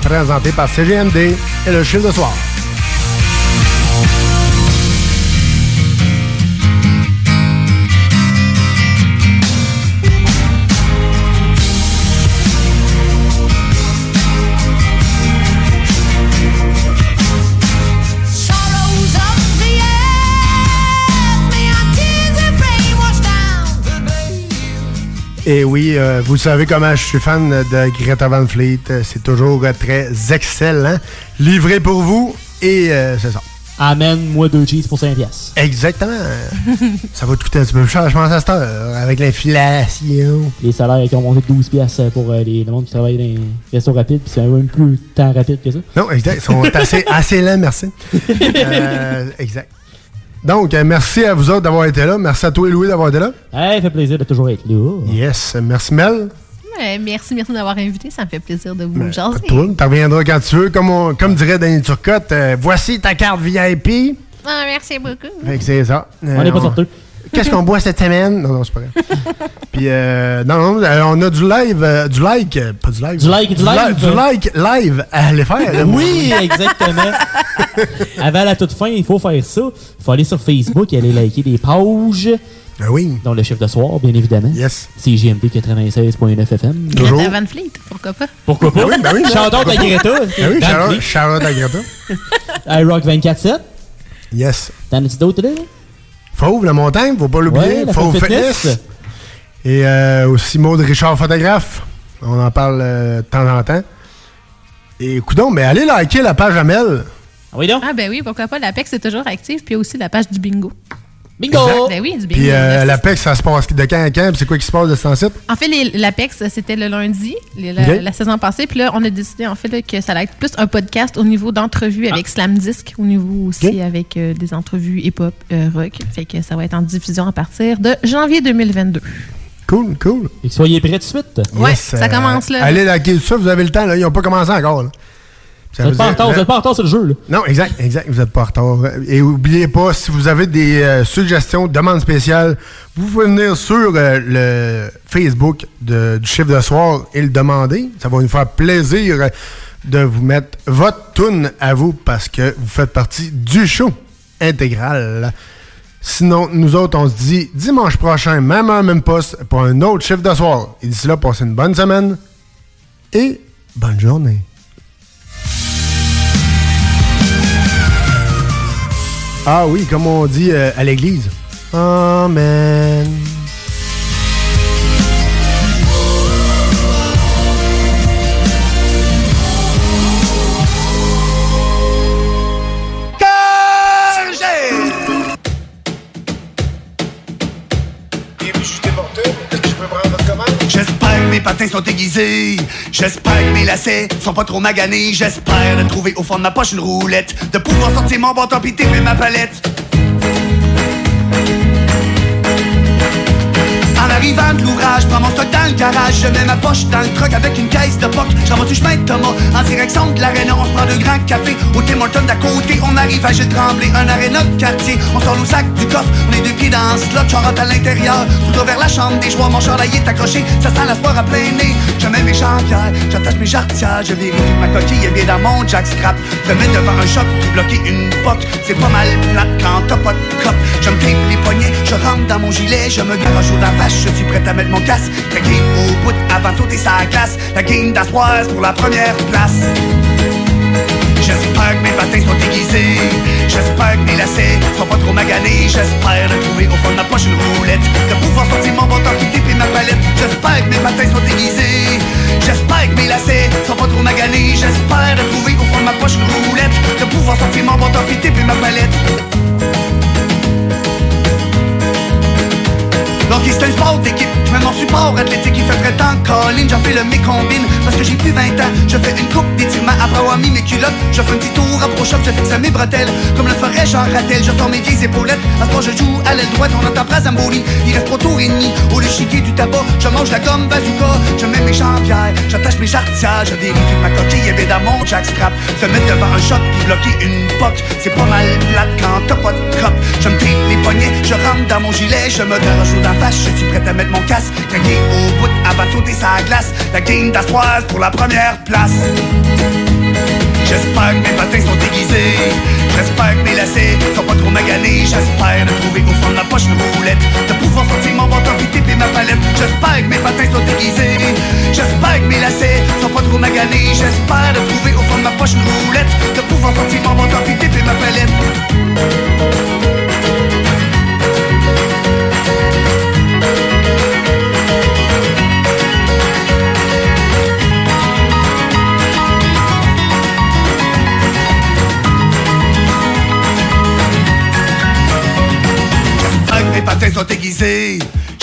présenté par CGMD et le chiffre de soir. Et oui, euh, vous savez comment je suis fan de Greta Van Fleet. Euh, C'est toujours euh, très excellent. Livré pour vous et euh, c'est ça.
Amène-moi deux cheese pour 5 piastres.
Exactement. ça va te coûter un petit peu plus cher, je pense, à cette heure, avec l'inflation.
Les salaires qui ont monté de 12 piastres pour euh, les, le monde qui travaille dans les restos rapides, puis c'est même plus tant rapide que ça.
Non, exact. Ils sont assez, assez lents, merci. Exact. Donc, euh, merci à vous autres d'avoir été là. Merci à toi et Louis d'avoir été là.
Hey, fait plaisir de toujours être là.
Yes. Merci Mel.
Merci, merci d'avoir invité. Ça me fait plaisir de vous jaser.
Toi, tu reviendras quand tu veux. Comme, on- comme dirait Danny Turcotte, euh, voici ta carte VIP.
Ah, merci beaucoup.
Fait que c'est ça. Euh,
On est pas sorteux.
Qu'est-ce qu'on boit cette semaine? Non, non, c'est pas vrai. Puis, euh, non, non, euh, on a du live, euh, du like, euh, pas du live.
Du like, du
li-
live?
Du like live à aller faire.
Oui, exactement. Avant la toute fin, il faut faire ça. Il faut aller sur Facebook et aller liker des pages.
Ben oui.
Dans le chiffre de soir, bien évidemment.
Yes.
C'est JMD 96.9 FM.
Greta Van Fleet, pourquoi pas?
Pourquoi pas?
Ben oui, ben oui,
Shout out
pourquoi
à? Greta.
Ben oui, out à Greta.
iRock 24-7.
Yes.
T'en as-tu d'autres là?
Fauve, la montagne, faut pas l'oublier.
Ouais, la
Fauve
Fauve
Fitness.
Fitness.
Et euh, aussi Maud Richard, photographe. On en parle euh, de temps en temps. Et coudon, mais allez liker la page Amel.
Oui, donc.
Ah, ben oui, pourquoi pas? L'APEX est toujours active, puis aussi la page du bingo.
Bingo!
Ben oui, du bingo.
Puis euh, l'APEX, ça se passe de quand à quand? Puis c'est quoi qui se passe de ce temps-ci?
En fait, les- l'APEX, c'était le lundi, les- la, saison passée. Puis là, on a décidé, en fait, là, que ça allait être plus un podcast au niveau d'entrevues avec Slam Disc, au niveau aussi avec euh, des entrevues hip-hop, euh, rock. Fait que ça va être en diffusion à partir de janvier 2022.
Cool, cool.
Et soyez prêts tout de suite.
Ouais,
Yes,
ça
euh,
commence là.
Allez tout ça, vous avez le temps. Là. Ils n'ont pas commencé encore. là. Ça
Vous
veut
êtes pas en
dire-
retard, vous êtes pas en retard sur le jeu, là.
Non, exact, exact. Vous n'êtes pas en retard. Et oubliez pas, si vous avez des euh, suggestions, demandes spéciales, vous pouvez venir sur euh, le Facebook de- du chiffre de soir et le demander. Ça va nous faire plaisir de vous mettre votre tune à vous parce que vous faites partie du show intégral. Sinon, nous autres, on se dit dimanche prochain, même heure, même poste, pour un autre chiffre de soir. Et d'ici là, passez une bonne semaine et bonne journée. Ah oui, comme on dit euh, à l'église. Amen.
Mes patins sont aiguisés. J'espère que mes lacets sont pas trop maganés. J'espère de trouver au fond de ma poche une roulette. De pouvoir sortir mon bâton pis ma palette. En arrivant de l'ouvrage, prends mon stock dans le garage, je mets ma poche dans le truck avec une caisse de poc. J'en du chemin de Thomas, en direction de l'aréna, on se prend de grands cafés. Au Tim Hortons d'à côté, on arrive à Gilles Tremblay, un aréna de quartier. On sort nos sacs du coffre, on est deux pieds dans le slot, rentre à l'intérieur. Tout vers la chambre des joies, mon chandail est accroché, ça sent la soirée à plein nez. Je mets mes jambières, j'attache mes jarretières, je vérifie ma coquille est bien dans mon jack scrap. Je me mets devant un choc, bloquer une poque, c'est pas mal plate quand t'as pas de cop. Je me tape les poignets, je rentre dans mon gilet, je me garage au la je suis prêt à mettre mon casque. La au bout avant de sauter sa glace, la game d'assoise pour la première place. J'espère que mes patins sont aiguisés. J'espère que mes lacets sont pas trop maganés. J'espère trouver au fond de ma poche une roulette. De pouvoir sortir mon bâton qui et ma palette. J'espère que mes patins sont aiguisés. J'espère que mes lacets sont pas trop maganés. J'espère trouver au fond de ma poche une roulette. De pouvoir sortir mon bâton qui et ma palette. Donc c'est un sport d'équipe, je mets mon support athlétique, il fait très temps Colin, j'en fais le mécombine. Parce que j'ai plus 20 ans, je fais une coupe d'étirement Après avoir mis mes culottes, je fais un petit tour à Je fixe mes bretelles, comme le ferait Jean Rattel Je sors mes vieilles épaulettes, à ce je joue à l'aile droite On entend Brazamboli, il reste pas tour et demi. Au chiquer du tabac, je mange la gomme bazooka. Je mets mes jambières, j'attache mes jarretières. Je vérifie ma coquille est dans mon jackstrap Se mettre devant un shot puis bloquer une poque. C'est pas mal plate quand t'as pas de cop. Je me les poignets, je rentre dans mon gilet Je me garage je suis prêt à mettre mon casque. Craquer au bout avant de sauter sa glace. La game d'assoise pour la première place. J'espère que mes patins sont aiguisés J'espère que mes lacets sont pas trop maganés. J'espère de trouver au fond de ma poche une roulette. De pouvoir sortir mon bâton puis taper ma palette J'espère que mes patins sont aiguisés J'espère que mes lacets sont pas trop maganés. J'espère de trouver au fond de ma poche une roulette. De pouvoir sortir mon bâton puis taper ma palette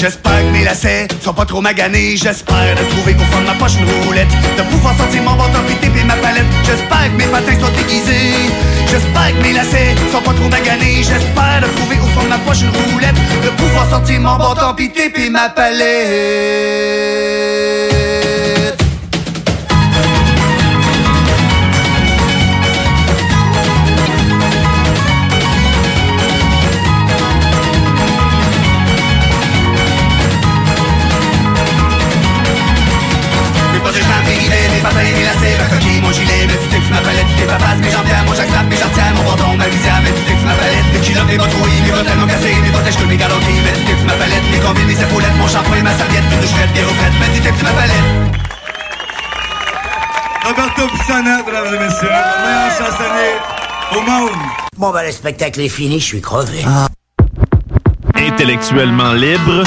J'espère que mes lacets sont pas trop maganés. J'espère de trouver au fond de ma poche une roulette. De pouvoir sentir mon ventre pité et ma palette. J'espère que mes patins sont aiguisés. J'espère que mes lacets sont pas trop maganés. J'espère de trouver au fond de ma poche une roulette. De pouvoir sentir mon ventre pité et ma palette. Mes petits ma palette, tes papas, mes jambières, mon jackstrap, mes jarretières, mon bâton, ma visière, mes petits ma palette, mes culottes, mes bottes rouillées, mes bretelles, mon cassé, mes protèges, que mes mes ma palette, mes combines, mes épaulettes, mon shampoing, ma serviette, mes refaites, mes ma palette.
Roberto Pisana, mesdames et messieurs, le meilleur chansonnier au monde.
Bon, ben, le spectacle est fini, je suis crevé.
Intellectuellement libre,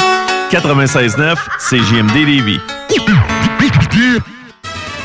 96.9, CJMD Lévis.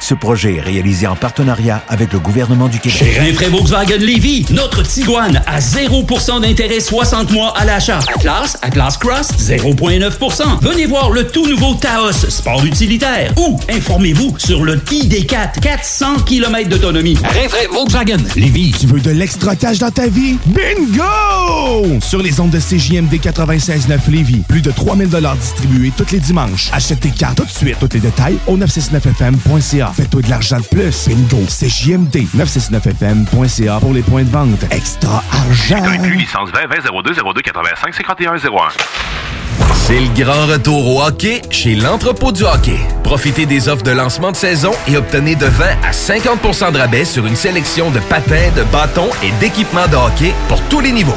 Ce projet est réalisé en partenariat avec le gouvernement du Québec.
Chez Rinfraie Volkswagen Lévy, notre Tiguan à 0% d'intérêt 60 mois à l'achat. Atlas, Atlas Cross, 0,9%. Venez voir le tout nouveau Taos, sport utilitaire. Ou informez-vous sur le ID4, 400 km d'autonomie. Rinfraie Volkswagen Lévy.
Tu veux de l'extra cash dans ta vie? Bingo! Sur les ondes de CJMD 96.9 Lévis, plus de 3000 distribués tous les dimanches. Achète tes cartes tout de suite. Tous les détails au 969fm.ca. Fais-toi de l'argent de plus. Bingo! C'est JMD. 969fm.ca pour les points de vente. Extra argent!
Inclus licence 20 20 02 02 85 51 01.
C'est le grand retour au hockey chez l'entrepôt du hockey. Profitez des offres de lancement de saison et obtenez de 20 à 50% de rabais sur une sélection de patins, de bâtons et d'équipements de hockey pour tous les niveaux.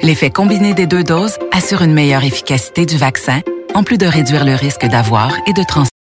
L'effet combiné des deux doses assure une meilleure efficacité du vaccin, en plus de réduire le risque d'avoir et de transmettre